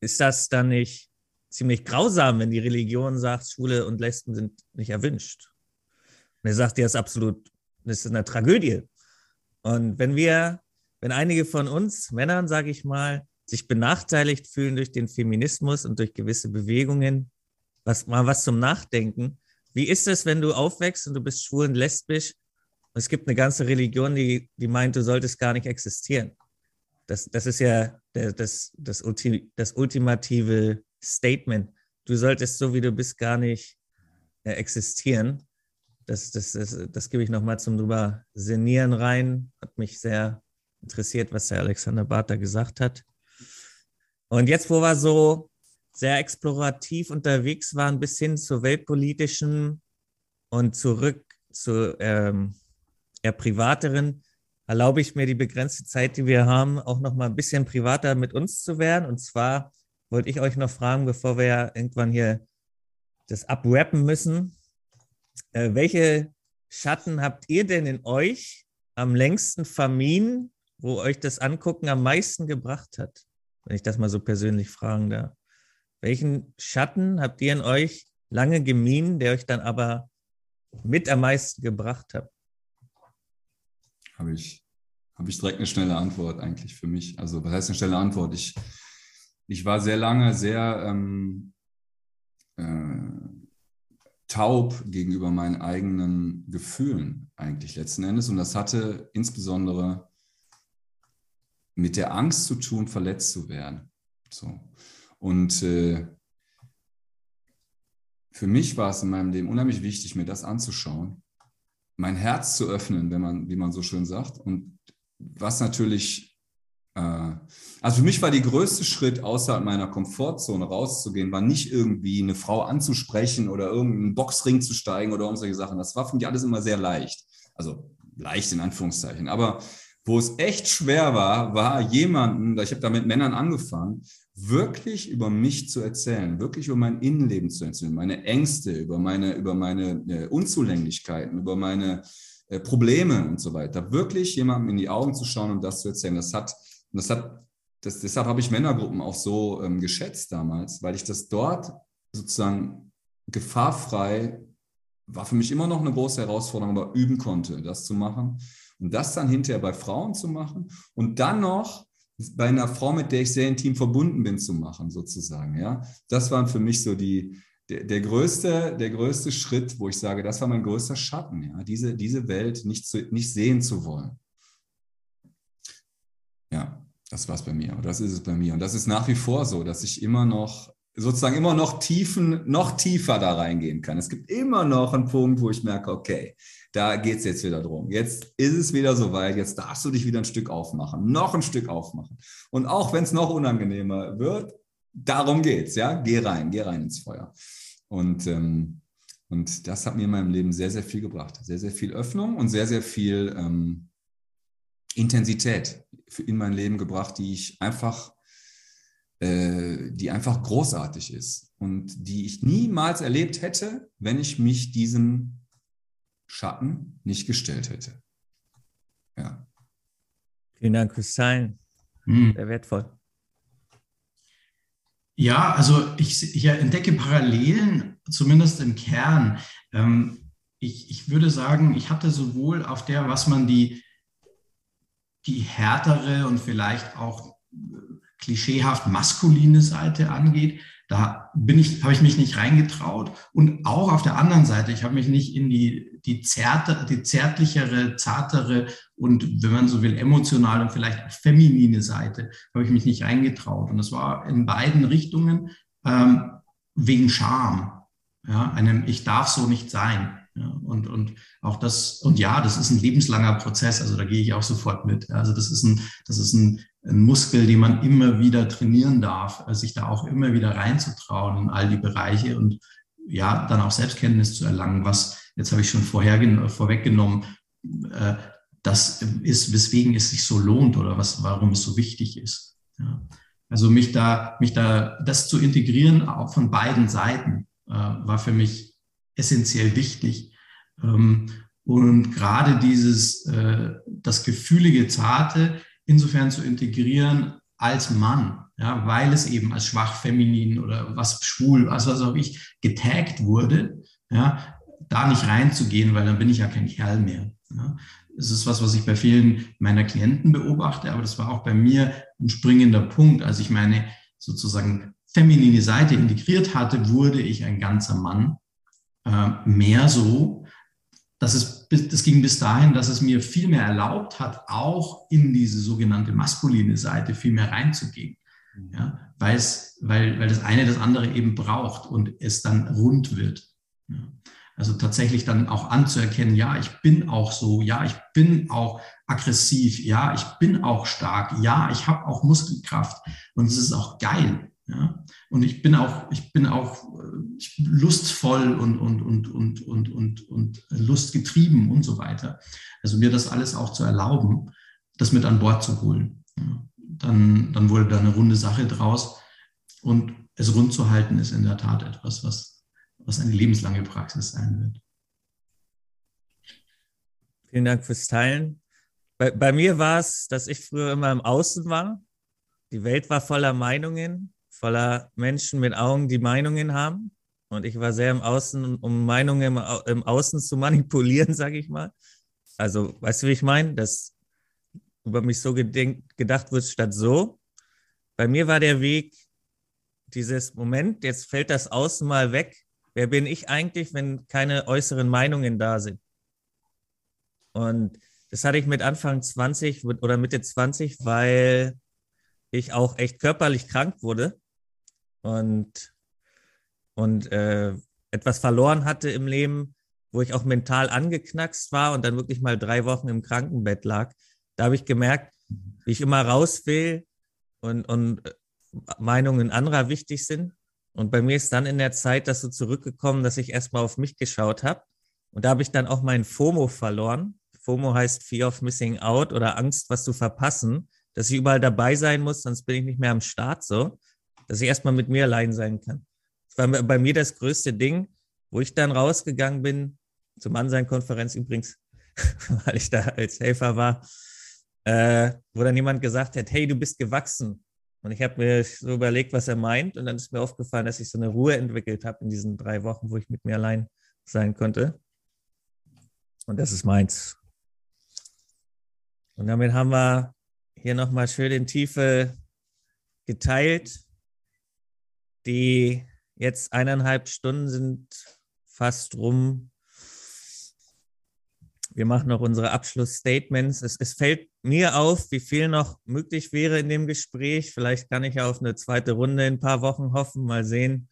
A: ist das dann nicht ziemlich grausam, wenn die Religion sagt, Schwule und Lesben sind nicht erwünscht? Und er sagt, ja, ist absolut, das ist eine Tragödie. Und wenn wir, wenn einige von uns Männern, sage ich mal, sich benachteiligt fühlen durch den Feminismus und durch gewisse Bewegungen, was mal was zum Nachdenken. Wie ist es, wenn du aufwächst und du bist schwul und lesbisch und es gibt eine ganze Religion, die, die meint, du solltest gar nicht existieren? Das, das ist ja der, das, das, Ulti, das ultimative Statement. Du solltest so, wie du bist, gar nicht äh, existieren das, das, das, das gebe ich nochmal zum drüber sinnieren rein. Hat mich sehr interessiert, was der Alexander Barth da gesagt hat. Und jetzt, wo wir so sehr explorativ unterwegs waren, bis hin zur weltpolitischen und zurück zu ähm, eher privateren, erlaube ich mir die begrenzte Zeit, die wir haben, auch noch mal ein bisschen privater mit uns zu werden. Und zwar wollte ich euch noch fragen, bevor wir ja irgendwann hier das abwrappen müssen, äh, welche Schatten habt ihr denn in euch am längsten vermieden, wo euch das Angucken am meisten gebracht hat? Wenn ich das mal so persönlich fragen darf. Welchen Schatten habt ihr in euch lange gemieden, der euch dann aber mit am meisten gebracht hat?
B: Habe ich, habe ich direkt eine schnelle Antwort eigentlich für mich. Also, was heißt eine schnelle Antwort? Ich, ich war sehr lange sehr ähm, äh, taub gegenüber meinen eigenen Gefühlen eigentlich letzten Endes. Und das hatte insbesondere mit der Angst zu tun, verletzt zu werden. So. Und äh, für mich war es in meinem Leben unheimlich wichtig, mir das anzuschauen, mein Herz zu öffnen, wenn man, wie man so schön sagt. Und was natürlich äh, also für mich war der größte Schritt, außerhalb meiner Komfortzone rauszugehen, war nicht irgendwie eine Frau anzusprechen oder irgendeinen Boxring zu steigen oder solche Sachen. Das war für mich alles immer sehr leicht. Also leicht in Anführungszeichen. Aber wo es echt schwer war, war jemanden, ich habe da mit Männern angefangen, wirklich über mich zu erzählen, wirklich über mein Innenleben zu erzählen, meine Ängste, über meine, über meine äh, Unzulänglichkeiten, über meine äh, Probleme und so weiter. Wirklich jemandem in die Augen zu schauen und das zu erzählen. Das hat das hat, das, deshalb habe ich Männergruppen auch so ähm, geschätzt damals, weil ich das dort sozusagen gefahrfrei war für mich immer noch eine große Herausforderung, aber üben konnte, das zu machen. Und das dann hinterher bei Frauen zu machen und dann noch bei einer Frau, mit der ich sehr intim verbunden bin, zu machen, sozusagen. Ja, das waren für mich so die, der, der, größte, der größte Schritt, wo ich sage, das war mein größter Schatten, ja, diese, diese Welt nicht, zu, nicht sehen zu wollen. Ja, das war es bei mir. Oder das ist es bei mir. Und das ist nach wie vor so, dass ich immer noch, sozusagen immer noch tiefen, noch tiefer da reingehen kann. Es gibt immer noch einen Punkt, wo ich merke, okay, da geht es jetzt wieder drum. Jetzt ist es wieder soweit, jetzt darfst du dich wieder ein Stück aufmachen, noch ein Stück aufmachen. Und auch wenn es noch unangenehmer wird, darum geht's, ja. Geh rein, geh rein ins Feuer. Und, ähm, und das hat mir in meinem Leben sehr, sehr viel gebracht. Sehr, sehr viel Öffnung und sehr, sehr viel ähm, Intensität in mein Leben gebracht, die ich einfach äh, die einfach großartig ist und die ich niemals erlebt hätte, wenn ich mich diesem Schatten nicht gestellt hätte. Ja.
A: Vielen Dank fürs Teilen. Hm. Sehr wertvoll.
C: Ja, also ich, ich entdecke Parallelen, zumindest im Kern. Ähm, ich, ich würde sagen, ich hatte sowohl auf der, was man die, die härtere und vielleicht auch klischeehaft maskuline Seite angeht, da bin ich, habe ich mich nicht reingetraut. Und auch auf der anderen Seite, ich habe mich nicht in die, die, zärte, die zärtlichere, zartere und, wenn man so will, emotional und vielleicht auch feminine Seite, habe ich mich nicht reingetraut. Und das war in beiden Richtungen ähm, wegen Scham. Ja, einem, ich darf so nicht sein. Ja, und, und auch das, und ja, das ist ein lebenslanger Prozess, also da gehe ich auch sofort mit. Also das ist ein, das ist ein, ein Muskel, den man immer wieder trainieren darf, äh, sich da auch immer wieder reinzutrauen in all die Bereiche und ja, dann auch Selbstkenntnis zu erlangen, was, jetzt habe ich schon vorher, vorweggenommen, äh, das ist, weswegen es sich so lohnt oder was, warum es so wichtig ist. Ja. Also mich da, mich da, das zu integrieren, auch von beiden Seiten, äh, war für mich essentiell wichtig. Ähm, und gerade dieses, äh, das gefühlige Zarte insofern zu integrieren als Mann, ja, weil es eben als schwach feminin oder was schwul, also was auch ich, getaggt wurde, ja, da nicht reinzugehen, weil dann bin ich ja kein Kerl mehr. Ja. Das ist was, was ich bei vielen meiner Klienten beobachte, aber das war auch bei mir ein springender Punkt. Als ich meine sozusagen feminine Seite integriert hatte, wurde ich ein ganzer Mann äh, mehr so, dass es, das ging bis dahin, dass es mir viel mehr erlaubt hat, auch in diese sogenannte maskuline Seite viel mehr reinzugehen. Mhm. Ja, weil, es, weil, weil das eine das andere eben braucht und es dann rund wird. Ja. Also tatsächlich dann auch anzuerkennen, ja, ich bin auch so, ja, ich bin auch aggressiv, ja, ich bin auch stark, ja, ich habe auch Muskelkraft und es ist auch geil. Ja? Und ich bin auch, ich bin auch ich, lustvoll und, und, und, und, und, und, und lustgetrieben und so weiter. Also mir das alles auch zu erlauben, das mit an Bord zu holen. Ja? Dann, dann wurde da eine runde Sache draus. Und es rund zu halten ist in der Tat etwas, was, was eine lebenslange Praxis sein wird.
A: Vielen Dank fürs Teilen. Bei, bei mir war es, dass ich früher immer im Außen war. Die Welt war voller Meinungen voller Menschen mit Augen, die Meinungen haben. Und ich war sehr im Außen, um Meinungen im, im Außen zu manipulieren, sage ich mal. Also, weißt du, wie ich meine? Dass über mich so gedacht wird statt so. Bei mir war der Weg dieses Moment, jetzt fällt das Außen mal weg. Wer bin ich eigentlich, wenn keine äußeren Meinungen da sind? Und das hatte ich mit Anfang 20 oder Mitte 20, weil ich auch echt körperlich krank wurde und, und äh, etwas verloren hatte im Leben, wo ich auch mental angeknackst war und dann wirklich mal drei Wochen im Krankenbett lag. Da habe ich gemerkt, wie ich immer raus will und, und äh, Meinungen anderer wichtig sind. Und bei mir ist dann in der Zeit das so zurückgekommen, dass ich erstmal auf mich geschaut habe. Und da habe ich dann auch mein FOMO verloren. FOMO heißt Fear of Missing Out oder Angst, was zu verpassen, dass ich überall dabei sein muss, sonst bin ich nicht mehr am Start so dass ich erstmal mit mir allein sein kann. Das war bei mir das größte Ding, wo ich dann rausgegangen bin, zur Mannsein-Konferenz übrigens, weil ich da als Helfer war, äh, wo dann jemand gesagt hat, hey, du bist gewachsen. Und ich habe mir so überlegt, was er meint. Und dann ist mir aufgefallen, dass ich so eine Ruhe entwickelt habe in diesen drei Wochen, wo ich mit mir allein sein konnte. Und das ist meins. Und damit haben wir hier nochmal schön in Tiefe geteilt. Die jetzt eineinhalb Stunden sind fast rum. Wir machen noch unsere Abschlussstatements. Es, es fällt mir auf, wie viel noch möglich wäre in dem Gespräch. Vielleicht kann ich auf eine zweite Runde in ein paar Wochen hoffen. Mal sehen.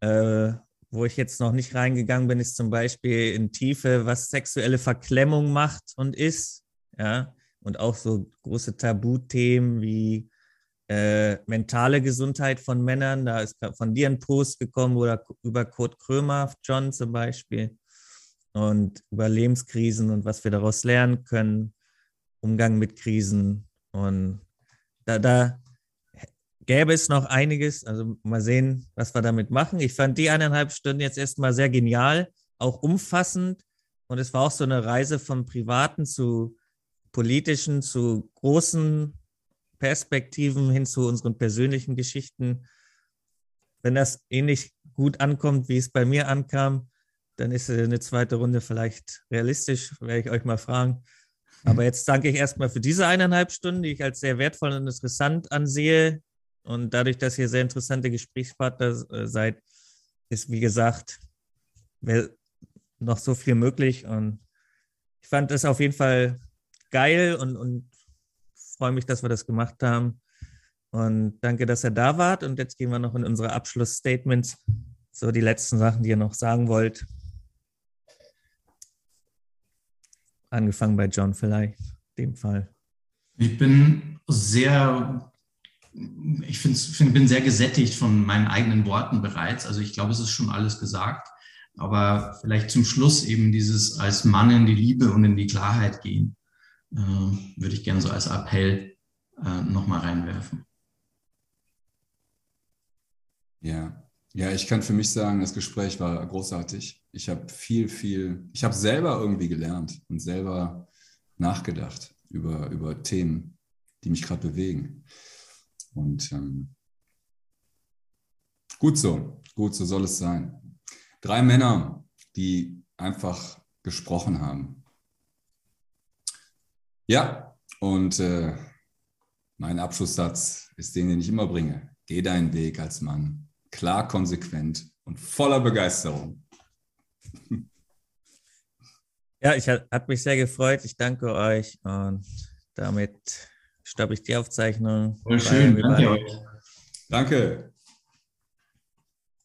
A: Äh, wo ich jetzt noch nicht reingegangen bin, ist zum Beispiel in Tiefe, was sexuelle Verklemmung macht und ist. Ja, und auch so große Tabuthemen wie äh, mentale Gesundheit von Männern. Da ist von dir ein Post gekommen oder über Kurt Krömer, John zum Beispiel, und über Lebenskrisen und was wir daraus lernen können, Umgang mit Krisen. Und da, da gäbe es noch einiges. Also mal sehen, was wir damit machen. Ich fand die eineinhalb Stunden jetzt erstmal sehr genial, auch umfassend. Und es war auch so eine Reise vom Privaten zu politischen, zu großen Perspektiven hin zu unseren persönlichen Geschichten. Wenn das ähnlich gut ankommt, wie es bei mir ankam, dann ist eine zweite Runde vielleicht realistisch, werde ich euch mal fragen. Aber jetzt danke ich erstmal für diese eineinhalb Stunden, die ich als sehr wertvoll und interessant ansehe. Und dadurch, dass ihr sehr interessante Gesprächspartner äh, seid, ist, wie gesagt, noch so viel möglich. Und ich fand es auf jeden Fall geil und, und freue mich, dass wir das gemacht haben. Und danke, dass ihr da wart. Und jetzt gehen wir noch in unsere Abschlussstatements. So die letzten Sachen, die ihr noch sagen wollt. Angefangen bei John vielleicht, in dem Fall.
C: Ich bin sehr, ich find, bin sehr gesättigt von meinen eigenen Worten bereits. Also ich glaube, es ist schon alles gesagt. Aber vielleicht zum Schluss eben dieses als Mann in die Liebe und in die Klarheit gehen, äh, würde ich gerne so als Appell äh, nochmal reinwerfen.
B: Ja, ja, ich kann für mich sagen, das Gespräch war großartig. Ich habe viel, viel, ich habe selber irgendwie gelernt und selber nachgedacht über, über Themen, die mich gerade bewegen. Und ähm, gut so, gut so soll es sein. Drei Männer, die einfach gesprochen haben. Ja, und äh, mein Abschlusssatz ist den, den ich immer bringe. Geh deinen Weg als Mann klar, konsequent und voller Begeisterung.
A: Ja, ich hat mich sehr gefreut. Ich danke euch und damit stoppe ich die Aufzeichnung.
C: Voll schön, danke euch.
B: Danke.